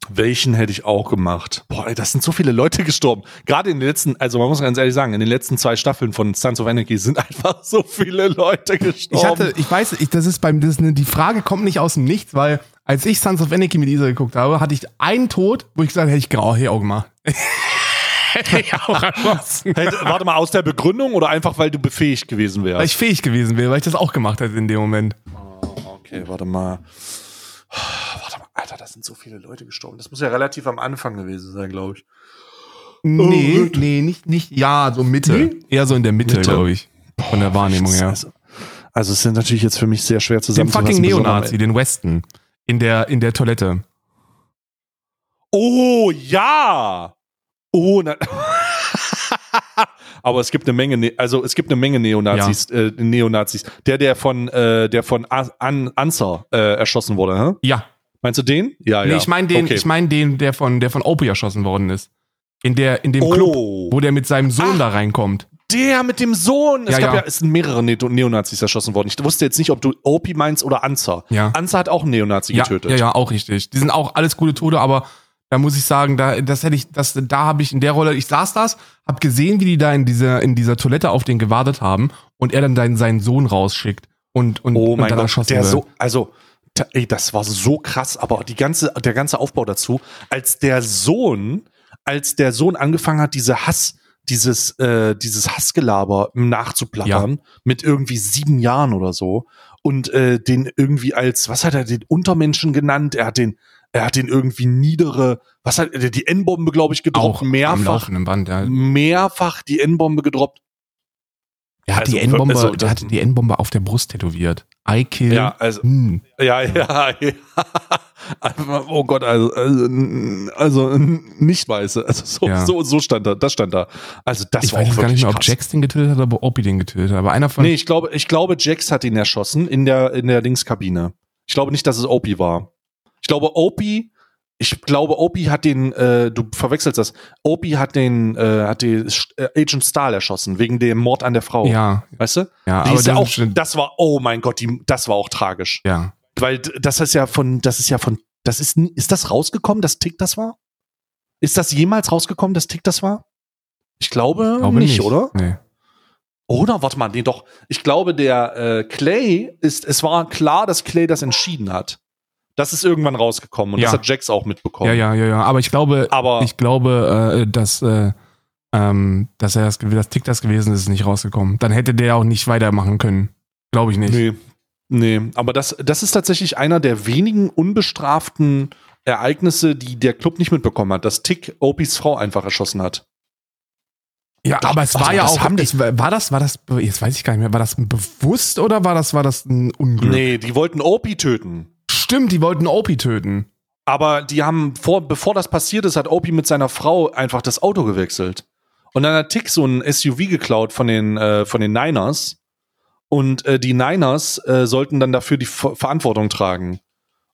Welchen hätte ich auch gemacht? Boah, ey, das sind so viele Leute gestorben. Gerade in den letzten, also man muss ganz ehrlich sagen, in den letzten zwei Staffeln von Sons of Anarchy sind einfach so viele Leute gestorben. Ich hatte, ich weiß, ich, das ist beim, das ist eine, die Frage kommt nicht aus dem Nichts, weil als ich Sons of Anarchy mit Isa geguckt habe, hatte ich einen Tod, wo ich gesagt habe, hätte ich grau hier auch gemacht. hätte ich auch erschossen. Hey, warte mal, aus der Begründung oder einfach, weil du befähigt gewesen Weil wärst? ich fähig gewesen wäre, weil ich das auch gemacht hätte in dem Moment. Okay, warte mal. Alter, da sind so viele Leute gestorben. Das muss ja relativ am Anfang gewesen sein, glaube ich. Nee, nee, nicht, nicht, ja, so Mitte. Nee? Eher so in der Mitte, Mitte. glaube ich. Von der Wahrnehmung her. Also, also es sind natürlich jetzt für mich sehr schwer Den zusammenzufassen. fucking besonders am Neonazi, den Westen. In der, in der Toilette. Oh ja! Oh, na Aber es gibt eine Menge, ne also es gibt eine Menge Neonazis, äh, Neonazis. Der, der von, äh, der von An Ansar äh, erschossen wurde, hä? Ja. Meinst du den? Ja, Nee, ja. ich meine den, Okay. ich meine den, der von, der von Opie erschossen worden ist. In der, in dem Oh. Club, wo der mit seinem Sohn Ah. da reinkommt. Der mit dem Sohn. Es Ja, gab ja. ja, es sind mehrere Ne Neonazis erschossen worden. Ich wusste jetzt nicht, ob du Opie meinst oder Ansar. Ja. Ansar hat auch einen Neonazi Ja, getötet. ja, ja, auch richtig. Die sind auch alles gute Tode, aber da muss ich sagen, da, das hätte ich, das, da habe ich in der Rolle, ich saß das, hab gesehen, wie die da in dieser, in dieser Toilette auf den gewartet haben und er dann seinen Sohn rausschickt und, und, Oh und mein dann Gott, erschossen der wird. so, also, ey, das war so krass, aber die ganze, der ganze Aufbau dazu, als der Sohn, als der Sohn angefangen hat, diese Hass, dieses, äh, dieses Hassgelaber nachzuplappern, mit irgendwie sieben Jahren oder so, und äh, den irgendwie als, was hat er den Untermenschen genannt? Er hat den, er hat den irgendwie niedere, was hat er, die N-Bombe, glaube ich, gedroppt, auch am mehrfach, laufenden Band, ja. mehrfach die N-Bombe gedroppt. Er hat Also, die N-Bombe, also, der hatte die N-Bombe auf der Brust tätowiert. I kill. Ja, also, Hm. Ja, ja, ja. Oh Gott, also, also, also nicht weiße. Also so, Ja. so, so stand da, das stand da. Also das Ich war weiß auch gar nicht mehr, ob. Jax den getötet hat oder ob Opie den getötet hat. Aber einer von. Nee, ich glaube, ich glaube, Jax hat ihn erschossen in der, in der Dingskabine. Ich glaube nicht, dass es Opie war. Ich glaube, Opie, ich glaube, Opie hat den, äh, du verwechselst das. Opie hat den, äh, hat die äh, Agent Stahl erschossen, wegen dem Mord an der Frau. ja, Weißt du? ja, Die aber ja das auch, das war, oh mein Gott, die, das war auch tragisch. ja. Weil das ist ja von, das ist ja von, das ist, ist das rausgekommen, dass Tick das war? Ist das jemals rausgekommen, dass Tick das war? Ich glaube, Glaube nicht, oder? Nee. Oder, warte mal, nee, doch. Ich glaube, der äh, Clay ist, es war klar, dass Clay das entschieden hat. Das ist irgendwann rausgekommen und Ja. das hat Jax auch mitbekommen. Ja, ja, ja, ja. Aber ich glaube, Aber ich glaube, äh, dass, äh, ähm, dass er das, das Tick das gewesen ist, ist nicht rausgekommen. Dann hätte der auch nicht weitermachen können. Glaube ich nicht. nee, nee, aber das, das ist tatsächlich einer der wenigen unbestraften Ereignisse, die der Club nicht mitbekommen hat, dass Tick Opis Frau einfach erschossen hat. Ja, Doch, aber es war mal, ja auch, haben die- war war das, war das, jetzt weiß ich gar nicht mehr, war das bewusst oder war das, war das ein Unglück? Nee, die wollten Opie töten. Stimmt, die wollten Opie töten. Aber die haben vor, bevor das passiert ist, hat Opie mit seiner Frau einfach das Auto gewechselt. Und dann hat Tick so ein SUV geklaut von den, äh, von den Niners. Und äh, die Niners äh, sollten dann dafür die Ver Verantwortung tragen.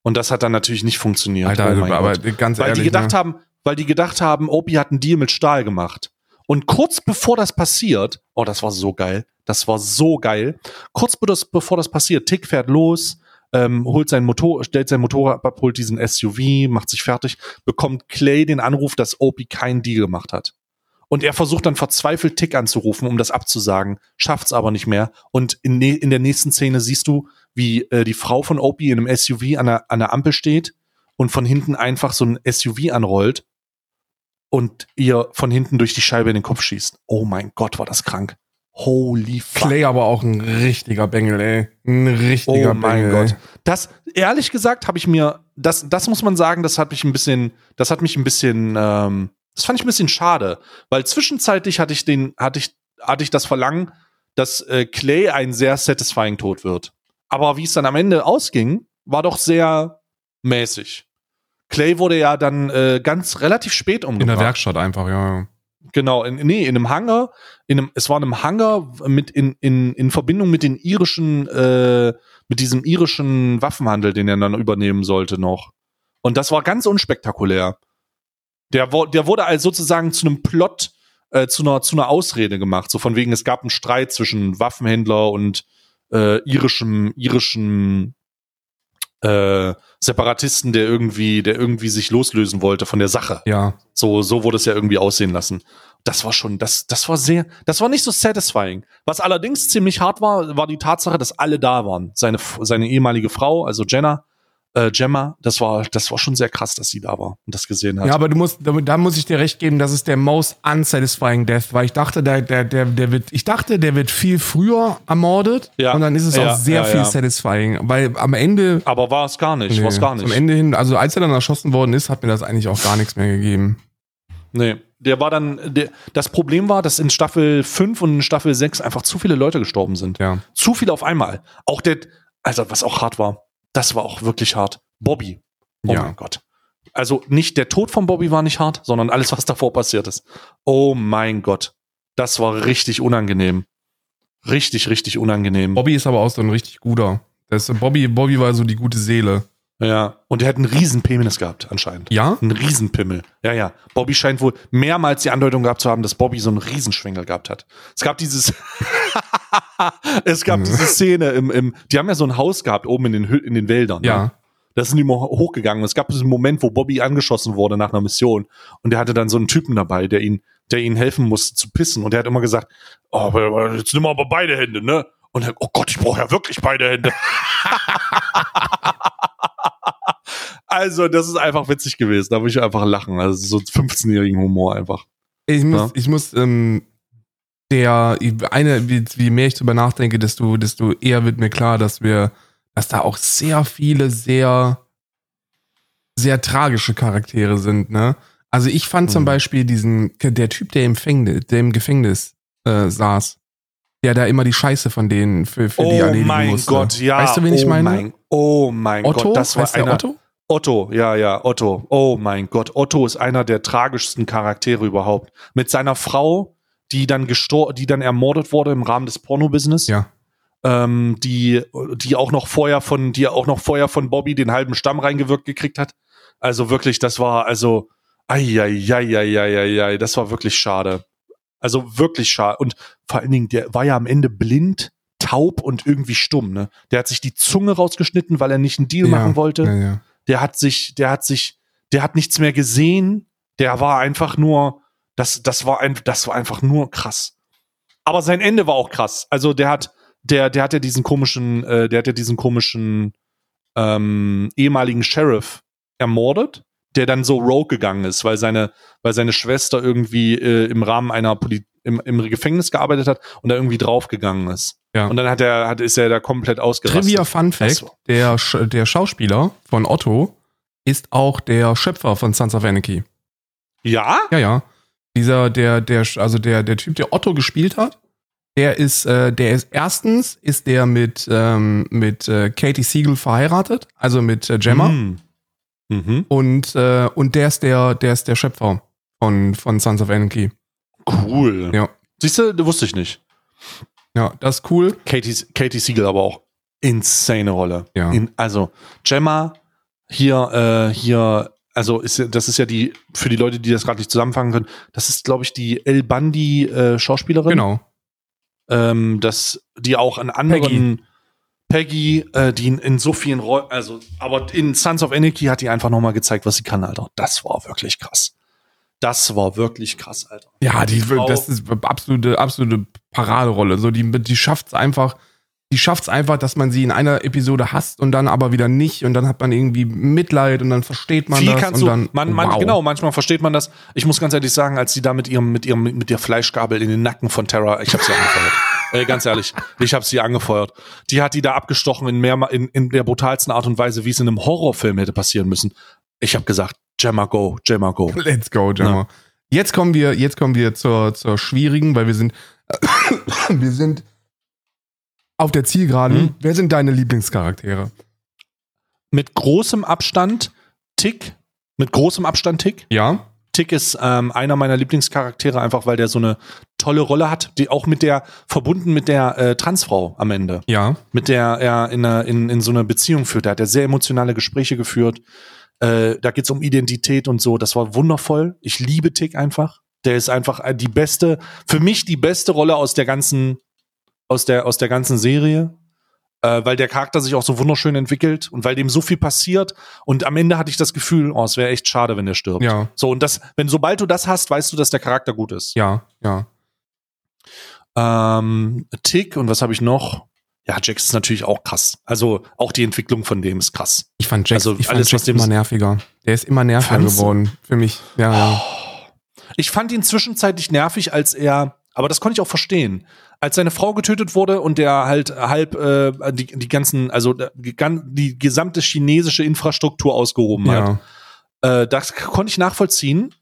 Und das hat dann natürlich nicht funktioniert. Alter, Oh also, aber Gott. ganz weil ehrlich. die gedacht ne? haben, weil die gedacht haben, Opie hat einen Deal mit Stahl gemacht. Und kurz bevor das passiert, oh, das war so geil, das war so geil. Kurz bevor das passiert, Tick fährt los, ähm, holt sein Motor, stellt sein Motorrad ab, holt diesen SUV, macht sich fertig, bekommt Clay den Anruf, dass Opie keinen Deal gemacht hat. Und er versucht dann verzweifelt Tick anzurufen, um das abzusagen, schafft's aber nicht mehr. Und in, ne in der nächsten Szene siehst du, wie äh, die Frau von Opie in einem SUV an der, an der Ampel steht und von hinten einfach so ein SUV anrollt und ihr von hinten durch die Scheibe in den Kopf schießt. Oh mein Gott, war das krank. Holy fuck. Clay aber auch ein richtiger Bengel, ey. Ein richtiger Oh mein Bengel. Gott. ey. Das, ehrlich gesagt, habe ich mir, das, das muss man sagen, das hat mich ein bisschen, das hat mich ein bisschen, ähm, das fand ich ein bisschen schade, weil zwischenzeitlich hatte ich den, hatte ich, hatte ich das Verlangen, dass äh, Clay ein sehr satisfying Tod wird. Aber wie es dann am Ende ausging, war doch sehr mäßig. Clay wurde ja dann äh, ganz relativ spät In umgebracht. der Werkstatt einfach, ja. Genau, in, nee, in einem Hangar, in einem, es war in einem Hangar mit in, in, in Verbindung mit den irischen, äh, mit diesem irischen Waffenhandel, den er dann übernehmen sollte noch. Und das war ganz unspektakulär. Der, der wurde als sozusagen zu einem Plot, äh, zu einer, zu einer Ausrede gemacht. So von wegen, es gab einen Streit zwischen Waffenhändler und äh, irischem, irischem äh, Separatisten, der irgendwie, der irgendwie sich loslösen wollte von der Sache. Ja. So, so wurde es ja irgendwie aussehen lassen. Das war schon, das, das war sehr, das war nicht so satisfying. Was allerdings ziemlich hart war, war die Tatsache, dass alle da waren. Seine, seine ehemalige Frau, also Jenna, äh, Gemma, das war, das war schon sehr krass, dass sie da war und das gesehen hat. Ja, aber du musst, da, da muss ich dir recht geben, das ist der most unsatisfying Death, weil ich dachte, der, der, der, der wird, ich dachte, der wird viel früher ermordet Ja. und dann ist es Ja, auch sehr ja, viel satisfying, weil am Ende, Aber war es gar nicht, war es gar nicht. am Ende hin, also als er dann erschossen worden ist, hat mir das eigentlich auch gar nichts mehr gegeben. Nee, der war dann, der, das Problem war, dass in Staffel 5 und in Staffel 6 einfach zu viele Leute gestorben sind. Ja. Zu viele auf einmal. Auch der, also was auch hart war, das war auch wirklich hart. Bobby. Oh Ja. mein Gott. Also nicht der Tod von Bobby war nicht hart, sondern alles, was davor passiert ist. Oh mein Gott. Das war richtig unangenehm. Richtig, richtig unangenehm. Bobby ist aber auch so ein richtig guter. Das, Bobby, Bobby war so die gute Seele. Ja. Und er hat einen riesen Penis gehabt, anscheinend. Ja? Ein Riesenpimmel. Ja, ja. Bobby scheint wohl mehrmals die Andeutung gehabt zu haben, dass Bobby so einen Riesenschwengel gehabt hat. Es gab dieses, es gab diese Szene im, im, die haben ja so ein Haus gehabt oben in den, Hü- in den Wäldern. Ne? Ja. Da sind die hochgegangen. Es gab diesen Moment, wo Bobby angeschossen wurde nach einer Mission. Und der hatte dann so einen Typen dabei, der ihn, der ihnen helfen musste zu pissen. Und der hat immer gesagt, oh, jetzt nimm aber beide Hände, ne? Und er, oh Gott, ich brauche ja wirklich beide Hände. also, das ist einfach witzig gewesen. Da muss ich einfach lachen. Also so 15-jährigen Humor einfach. Ich muss, Ja. ich muss, ähm, der, eine, wie, wie mehr ich drüber nachdenke, desto, desto eher wird mir klar, dass wir, dass da auch sehr viele sehr, sehr tragische Charaktere sind, ne? Also ich fand zum Mhm. Beispiel diesen, der Typ, der im Gefängnis, der im Gefängnis äh, saß, der da immer die Scheiße von denen für, für die oh erledigen mein musste. Gott, ja. Weißt du, wen ich oh meine? Mein, oh mein Otto? Gott, das war heißt einer, Otto? Otto, ja, ja, Otto. Oh mein Gott, Otto ist einer der tragischsten Charaktere überhaupt. Mit seiner Frau, die dann gestor die dann ermordet wurde im Rahmen des Porno-Business. Ja. Ähm, die, die auch noch vorher von, die auch noch vorher von Bobby den halben Stamm reingewirkt gekriegt hat. Also wirklich, das war, also, ei, das war wirklich schade. Also wirklich schade. Und vor allen Dingen, der war ja am Ende blind, taub und irgendwie stumm, ne? Der hat sich die Zunge rausgeschnitten, weil er nicht einen Deal machen wollte Ja, ja. Der hat sich, der hat sich, der hat nichts mehr gesehen. Der war einfach nur, das, das war ein, das war einfach nur krass. Aber sein Ende war auch krass. Also der hat, der, der hat ja diesen komischen, äh, der hat ja diesen komischen ähm, ehemaligen Sheriff ermordet, der dann so rogue gegangen ist, weil seine, weil seine Schwester irgendwie äh, im Rahmen einer Poli im, im Gefängnis gearbeitet hat und da irgendwie draufgegangen ist. Ja. Und dann hat er, hat, ist er da komplett ausgerastet. Trivia Fun Fact, war- der, Sch- der Schauspieler von Otto ist auch der Schöpfer von Sons of Anarchy. Ja? Ja, ja. Dieser, der, der, also der, der Typ, der Otto gespielt hat, der ist, äh, der ist erstens ist der mit, ähm, mit äh, Katie Siegel verheiratet, also mit äh, Gemma. Hm. Mhm. Und, äh, und der ist der, der ist der Schöpfer von, von Sons of Anarchy. Cool. Ja. Siehst du, das wusste ich nicht. Ja, das ist cool. Katie, Katie Siegel aber auch insane Rolle. Ja. In, also Gemma hier, äh, hier, also ist, das ist ja die, für die Leute, die das gerade nicht zusammenfangen können, das ist, glaube ich, die El Bandi äh, Schauspielerin. Genau. Ähm, das, die auch an anderen Peggy, äh, die in, in so vielen Rollen, also, aber in Sons of Anarchy hat die einfach nochmal gezeigt, was sie kann, Alter. Das war wirklich krass. Das war wirklich krass, Alter. Ja, die, Frau- das ist absolute, absolute Paraderolle. So, die, die schafft's einfach, die schafft's einfach, dass man sie in einer Episode hasst und dann aber wieder nicht und dann hat man irgendwie Mitleid und dann versteht man Viel das kannst und du, dann, man, man, wow. genau, manchmal versteht man das. Ich muss ganz ehrlich sagen, als sie da mit ihrem, mit ihrem, mit der Fleischgabel in den Nacken von Terra, ich habe sie angefeuert. Äh, ganz ehrlich, ich habe sie angefeuert. Die hat die da abgestochen in, mehr, in, in der brutalsten Art und Weise, wie es in einem Horrorfilm hätte passieren müssen. Ich habe gesagt, Gemma go, Gemma go. Let's go, Gemma. Ja. Jetzt kommen wir, jetzt kommen wir zur, zur schwierigen, weil wir sind, wir sind auf der Zielgeraden. Hm? Wer sind deine Lieblingscharaktere? Mit großem Abstand Tick, mit großem Abstand Tick. Ja? Tick ist ähm, einer meiner Lieblingscharaktere, einfach weil der so eine tolle Rolle hat, die auch mit der, verbunden mit der äh, Transfrau am Ende. Ja. mit der er in, einer, in, in so einer Beziehung führt. Da hat er sehr emotionale Gespräche geführt. Äh, da geht's um Identität und so. Das war wundervoll. Ich liebe Tick einfach. Der ist einfach äh, die beste, für mich die beste Rolle aus der ganzen, aus der, aus der ganzen Serie. Äh, weil der Charakter sich auch so wunderschön entwickelt und weil dem so viel passiert. Und am Ende hatte ich das Gefühl, oh, es wäre echt schade, wenn der stirbt. Ja. So, und das, wenn sobald du das hast, weißt du, dass der Charakter gut ist. Ja. Ja. Ähm, Tick und was habe ich noch? Ja, Jax ist natürlich auch krass. Also auch die Entwicklung von dem ist krass. Ich fand Jax, Also ich fand alles, Jax was dem- immer nerviger. Der ist immer nerviger Fandst du? geworden für mich. Ja, ja. Ich fand ihn zwischenzeitlich nervig, als er, aber das konnte ich auch verstehen, als seine Frau getötet wurde und der halt halb äh, die, die ganzen, also die, die gesamte chinesische Infrastruktur ausgehoben hat. ja. Äh, das konnte ich nachvollziehen.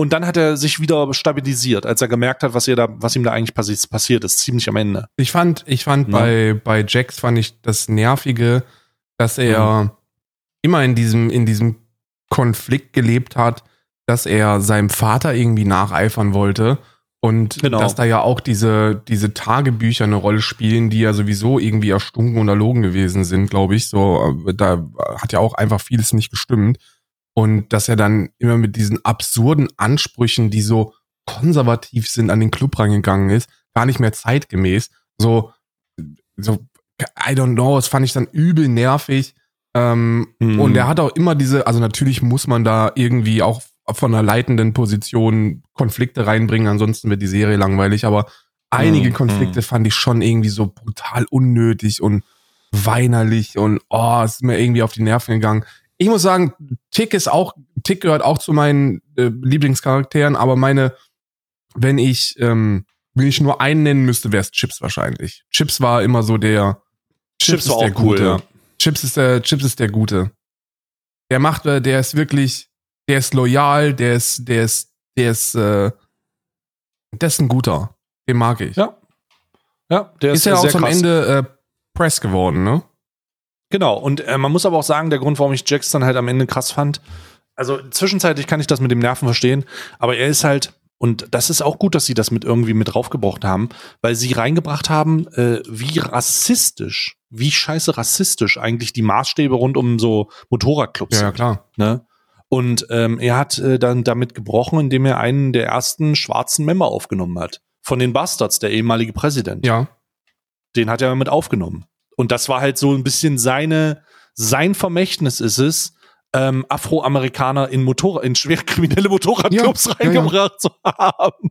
Und dann hat er sich wieder stabilisiert, als er gemerkt hat, was, ihr da, was ihm da eigentlich passi passiert ist, ziemlich am Ende. Ich fand, ich fand Ja. bei, bei Jax fand ich das Nervige, dass er Mhm. immer in diesem, in diesem Konflikt gelebt hat, dass er seinem Vater irgendwie nacheifern wollte. Und Genau. dass da ja auch diese, diese Tagebücher eine Rolle spielen, die ja sowieso irgendwie erstunken und erlogen gewesen sind, glaube ich. So, äh, da hat ja auch einfach vieles nicht gestimmt. Und dass er dann immer mit diesen absurden Ansprüchen, die so konservativ sind, an den Club rangegangen ist, gar nicht mehr zeitgemäß. So, so, I don't know, das fand ich dann übel nervig. Ähm, Mhm. Und er hat auch immer diese, also natürlich muss man da irgendwie auch von einer leitenden Position Konflikte reinbringen, ansonsten wird die Serie langweilig, aber einige Mhm. Konflikte fand ich schon irgendwie so brutal unnötig und weinerlich und oh, es ist mir irgendwie auf die Nerven gegangen. Ich muss sagen, Tick ist auch, Tick gehört auch zu meinen äh, Lieblingscharakteren, aber meine, wenn ich, ähm, wenn ich nur einen nennen müsste, wäre es Chips wahrscheinlich. Chips war immer so der, Chips war ist der auch cool, ja. Chips ist der, Chips ist der Gute. Der macht, äh, der ist wirklich, der ist loyal, der ist, der ist, der ist, äh, der ist ein guter. Den mag ich. Ja. Ja, der ist, ist ja auch zum krass. Ende äh, Press geworden, ne? Genau, und äh, man muss aber auch sagen, der Grund, warum ich Jax dann halt am Ende krass fand, also zwischenzeitlich kann ich das mit dem Nerven verstehen, aber er ist halt, und das ist auch gut, dass sie das mit irgendwie mit draufgebracht haben, weil sie reingebracht haben, äh, wie rassistisch, wie scheiße rassistisch eigentlich die Maßstäbe rund um so Motorradclubs Ja, ja, sind. klar. Ne? Und ähm, er hat äh, dann damit gebrochen, indem er einen der ersten schwarzen Member aufgenommen hat. Von den Bastards, der ehemalige Präsident Ja. den hat er mit aufgenommen. Und das war halt so ein bisschen seine, sein Vermächtnis ist es, ähm, Afroamerikaner in Motor in schwer kriminelle Motorradclubs Ja, ja, reingebracht zu haben.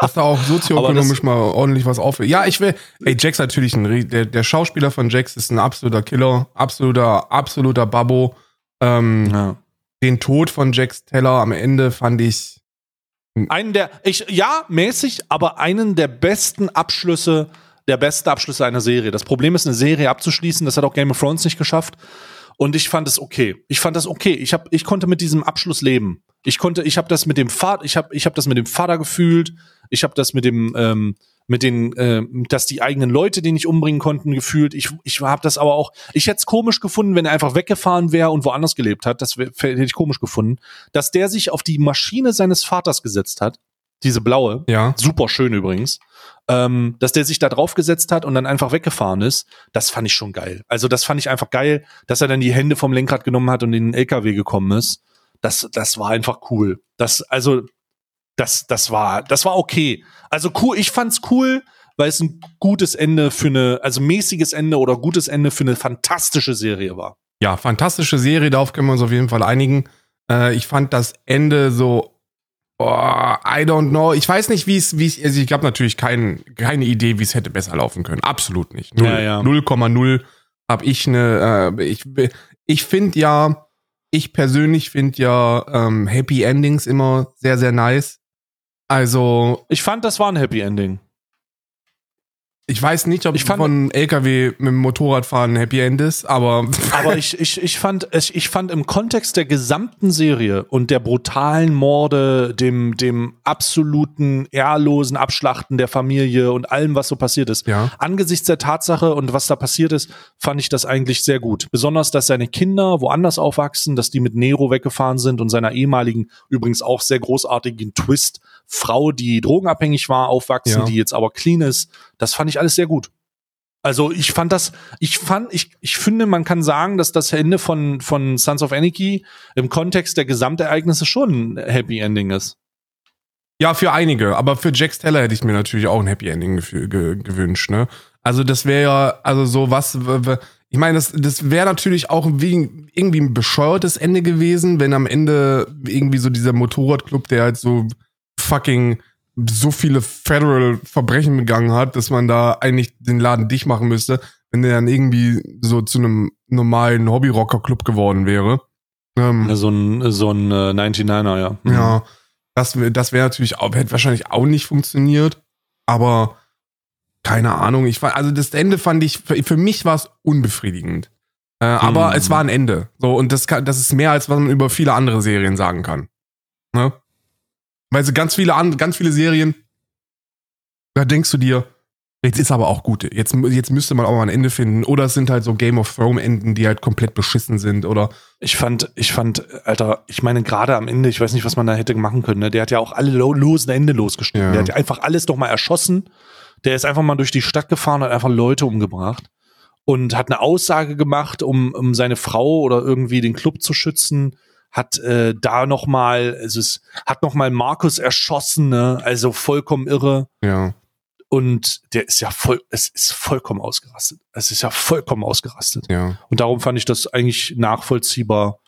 Dass da auch sozioökonomisch mal ordentlich was auf. Ja, ich will. Ey, Jax natürlich ein, der, der Schauspieler von Jax ist ein absoluter Killer, absoluter, absoluter Babbo. Ähm, Ja. Den Tod von Jax Teller am Ende fand ich. Einen der, ich, ja, mäßig, aber einen der besten Abschlüsse, der beste Abschlüsse einer Serie. Das Problem ist, eine Serie abzuschließen, das hat auch Game of Thrones nicht geschafft. Und ich fand es okay. Ich fand das okay. Ich hab, ich konnte mit diesem Abschluss leben. Ich konnte, ich habe das mit dem Vater, ich habe, ich habe das mit dem Vater gefühlt. Ich habe das mit dem, ähm, mit den, ähm, dass die eigenen Leute, die nicht umbringen konnten, gefühlt. Ich, ich habe das aber auch. Ich hätte es komisch gefunden, wenn er einfach weggefahren wäre und woanders gelebt hat. Das wär, hätte ich komisch gefunden, dass der sich auf die Maschine seines Vaters gesetzt hat. Diese blaue. Ja. Super schön übrigens. Ähm, dass der sich da drauf gesetzt hat und dann einfach weggefahren ist, das fand ich schon geil. Also das fand ich einfach geil, dass er dann die Hände vom Lenkrad genommen hat und in den LKW gekommen ist. Das, das war einfach cool. Das, also, das, das war, das war okay. Also cool, ich fand's cool, weil es ein gutes Ende für eine, also mäßiges Ende oder gutes Ende für eine fantastische Serie war. Ja, fantastische Serie, darauf können wir uns auf jeden Fall einigen. Äh, ich fand das Ende so. Boah, I don't know. Ich weiß nicht, wie es, wie es, also ich habe natürlich kein, keine Idee, wie es hätte besser laufen können. Absolut nicht. Null, Ja, ja. 0,0 habe ich eine, äh, ich, ich finde ja, ich persönlich finde ja ähm, Happy Endings immer sehr, sehr nice. Also, Ich fand, das war ein Happy Ending. Ich weiß nicht, ob Ich fand- von LKW mit dem Motorradfahren ein Happy End ist, aber Aber ich, ich, ich, fand, ich, ich fand im Kontext der gesamten Serie und der brutalen Morde, dem, dem absoluten ehrlosen Abschlachten der Familie und allem, was so passiert ist, Ja. angesichts der Tatsache und was da passiert ist, fand ich das eigentlich sehr gut. Besonders, dass seine Kinder woanders aufwachsen, dass die mit Nero weggefahren sind und seiner ehemaligen, übrigens auch sehr großartigen Twist, Frau, die drogenabhängig war, aufwachsen, Ja. die jetzt aber clean ist. Das fand ich alles sehr gut. Also ich fand das, ich fand, ich, ich finde, man kann sagen, dass das Ende von, von Sons of Anarchy im Kontext der Gesamtereignisse schon ein Happy Ending ist. Ja, für einige, aber für Jax Teller hätte ich mir natürlich auch ein Happy Ending gewünscht, ne? Also das wäre ja, also so was, ich meine, das, das wäre natürlich auch wie, irgendwie ein bescheuertes Ende gewesen, wenn am Ende irgendwie so dieser Motorradclub, der halt so fucking so viele Federal Verbrechen begangen hat, dass man da eigentlich den Laden dicht machen müsste, wenn der dann irgendwie so zu einem normalen Hobby-Rocker-Club geworden wäre. Ähm, So ein, so ein äh, 99er, ja. Mhm. ja, das, das wäre natürlich auch, hätte wahrscheinlich auch nicht funktioniert, aber keine Ahnung. Ich fand, also das Ende fand ich, für, für mich war es unbefriedigend. Äh, aber Hm. es war ein Ende. So, und das kann, das ist mehr, als was man über viele andere Serien sagen kann. Ne? Weil so ganz viele an, ganz viele Serien, da denkst du dir, jetzt ist aber auch gut. Jetzt, jetzt müsste man auch mal ein Ende finden. Oder es sind halt so Game of Thrones Enden, die halt komplett beschissen sind. Oder Ich fand, ich fand, Alter, ich meine, gerade am Ende, ich weiß nicht, was man da hätte machen können, ne? Der hat ja auch alle lo losen Ende losgeschnitten. Ja. Der hat ja einfach alles doch mal erschossen. Der ist einfach mal durch die Stadt gefahren und hat einfach Leute umgebracht. Und hat eine Aussage gemacht, um, um seine Frau oder irgendwie den Club zu schützen. Hat äh, da noch mal, also es hat noch mal Markus erschossen, ne? Also vollkommen irre. ja. Und der ist ja voll, es ist vollkommen ausgerastet. Es ist ja vollkommen ausgerastet. Ja. Und darum fand ich das eigentlich nachvollziehbar,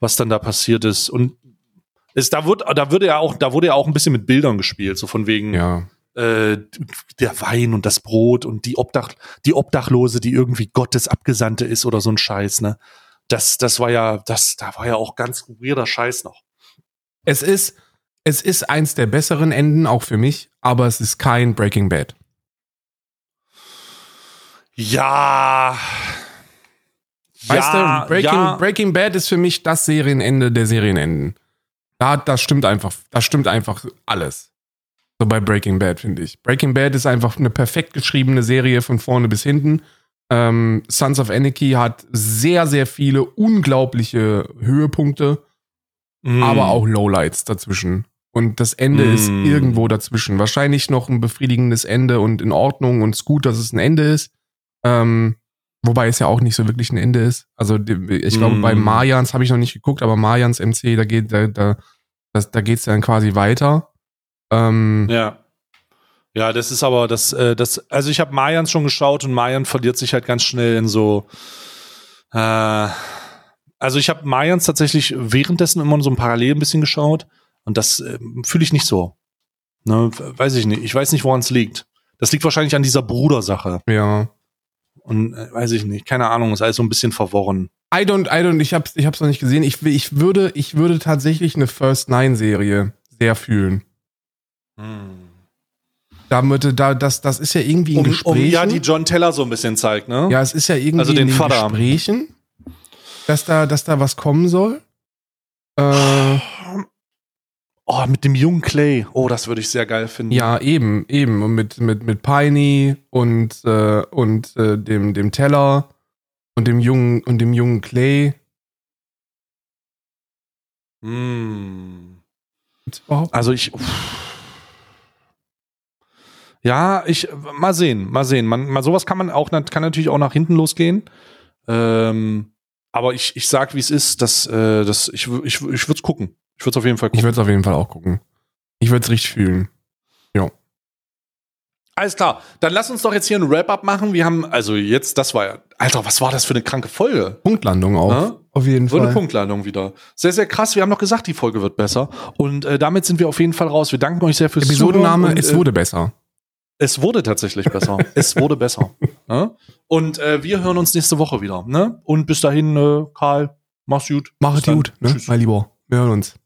was dann da passiert ist. Und es, da, wird, da, würde ja auch, da wurde ja auch ein bisschen mit Bildern gespielt, so von wegen Ja. äh, der Wein und das Brot und die, Obdach, die Obdachlose, die irgendwie Gottes Abgesandte ist oder so ein Scheiß, ne? Das, das war ja, das, da war ja auch ganz weirder Scheiß noch. Es ist, es ist eins der besseren Enden, auch für mich, aber es ist kein Breaking Bad. Ja. Weißt ja, du, Breaking, ja. Breaking Bad ist für mich das Serienende der Serienenden. Da, das stimmt einfach, das stimmt einfach alles. So bei Breaking Bad, finde ich. Breaking Bad ist einfach eine perfekt geschriebene Serie von vorne bis hinten. Ähm, Sons of Anarchy hat sehr, sehr viele unglaubliche Höhepunkte, Mm. aber auch Lowlights dazwischen. Und das Ende ist Mm. irgendwo dazwischen. Wahrscheinlich noch ein befriedigendes Ende und in Ordnung und es ist gut, dass es ein Ende ist. Ähm, wobei es ja auch nicht so wirklich ein Ende ist. Also ich glaube, Mm. bei Mayans habe ich noch nicht geguckt, aber Mayans MC, da geht da, da, das, da geht's dann quasi weiter. Ähm, Ja. Ja, das ist aber das, äh, das, also ich habe Mayans schon geschaut und Mayan verliert sich halt ganz schnell in so, äh, Also ich habe Mayans tatsächlich währenddessen immer so ein Parallel ein bisschen geschaut und das äh, fühle ich nicht so. Ne, weiß ich nicht. Ich weiß nicht, woran es liegt. Das liegt wahrscheinlich an dieser Brudersache. Ja. Und äh, weiß ich nicht. Keine Ahnung, ist alles so ein bisschen verworren. I don't, I don't, ich hab's, ich hab's noch nicht gesehen. Ich, ich würde, ich würde tatsächlich eine First Nine Serie sehr fühlen. Hm. Damit, da, das, das ist ja irgendwie in Um, um Gesprächen. ja die John Teller so ein bisschen zeigt, ne? Ja, es ist ja irgendwie Also den in den Vater. Gesprächen, dass da, dass da was kommen soll. Äh, Oh, mit dem jungen Clay. Oh, das würde ich sehr geil finden. ja, eben, eben. Und mit, mit, mit Piney und, äh, und äh, dem, dem Teller und dem jungen, und dem jungen Clay. Überhaupt? Also ich. Ja, ich mal sehen, mal sehen. Man, mal sowas kann man auch, kann natürlich auch nach hinten losgehen. Ähm, aber ich, ich sag, wie es ist, dass, äh, das, ich, ich, ich würde es gucken. Ich würde es auf jeden Fall Ich gucken. würde es auf jeden Fall auch gucken. Ich würde es richtig fühlen. Alles klar. Dann lass uns doch jetzt hier ein Wrap-up machen. Wir haben, also jetzt, das war ja, Alter, was war das für eine kranke Folge? Punktlandung auch. Ja? Auf jeden So eine Fall. Punktlandung wieder. Sehr, sehr krass. Wir haben noch gesagt, die Folge wird besser. Und äh, damit sind wir auf jeden Fall raus. Wir danken euch sehr fürs Episodenname, Zuhören. und, es äh, wurde besser. Es wurde tatsächlich besser. es wurde besser. Ja? Und äh, wir hören uns nächste Woche wieder. Ne? Und bis dahin, äh, Karl, mach's gut. Mach Bis es dann. gut, ne? Tschüss. Mein Lieber. Wir hören uns.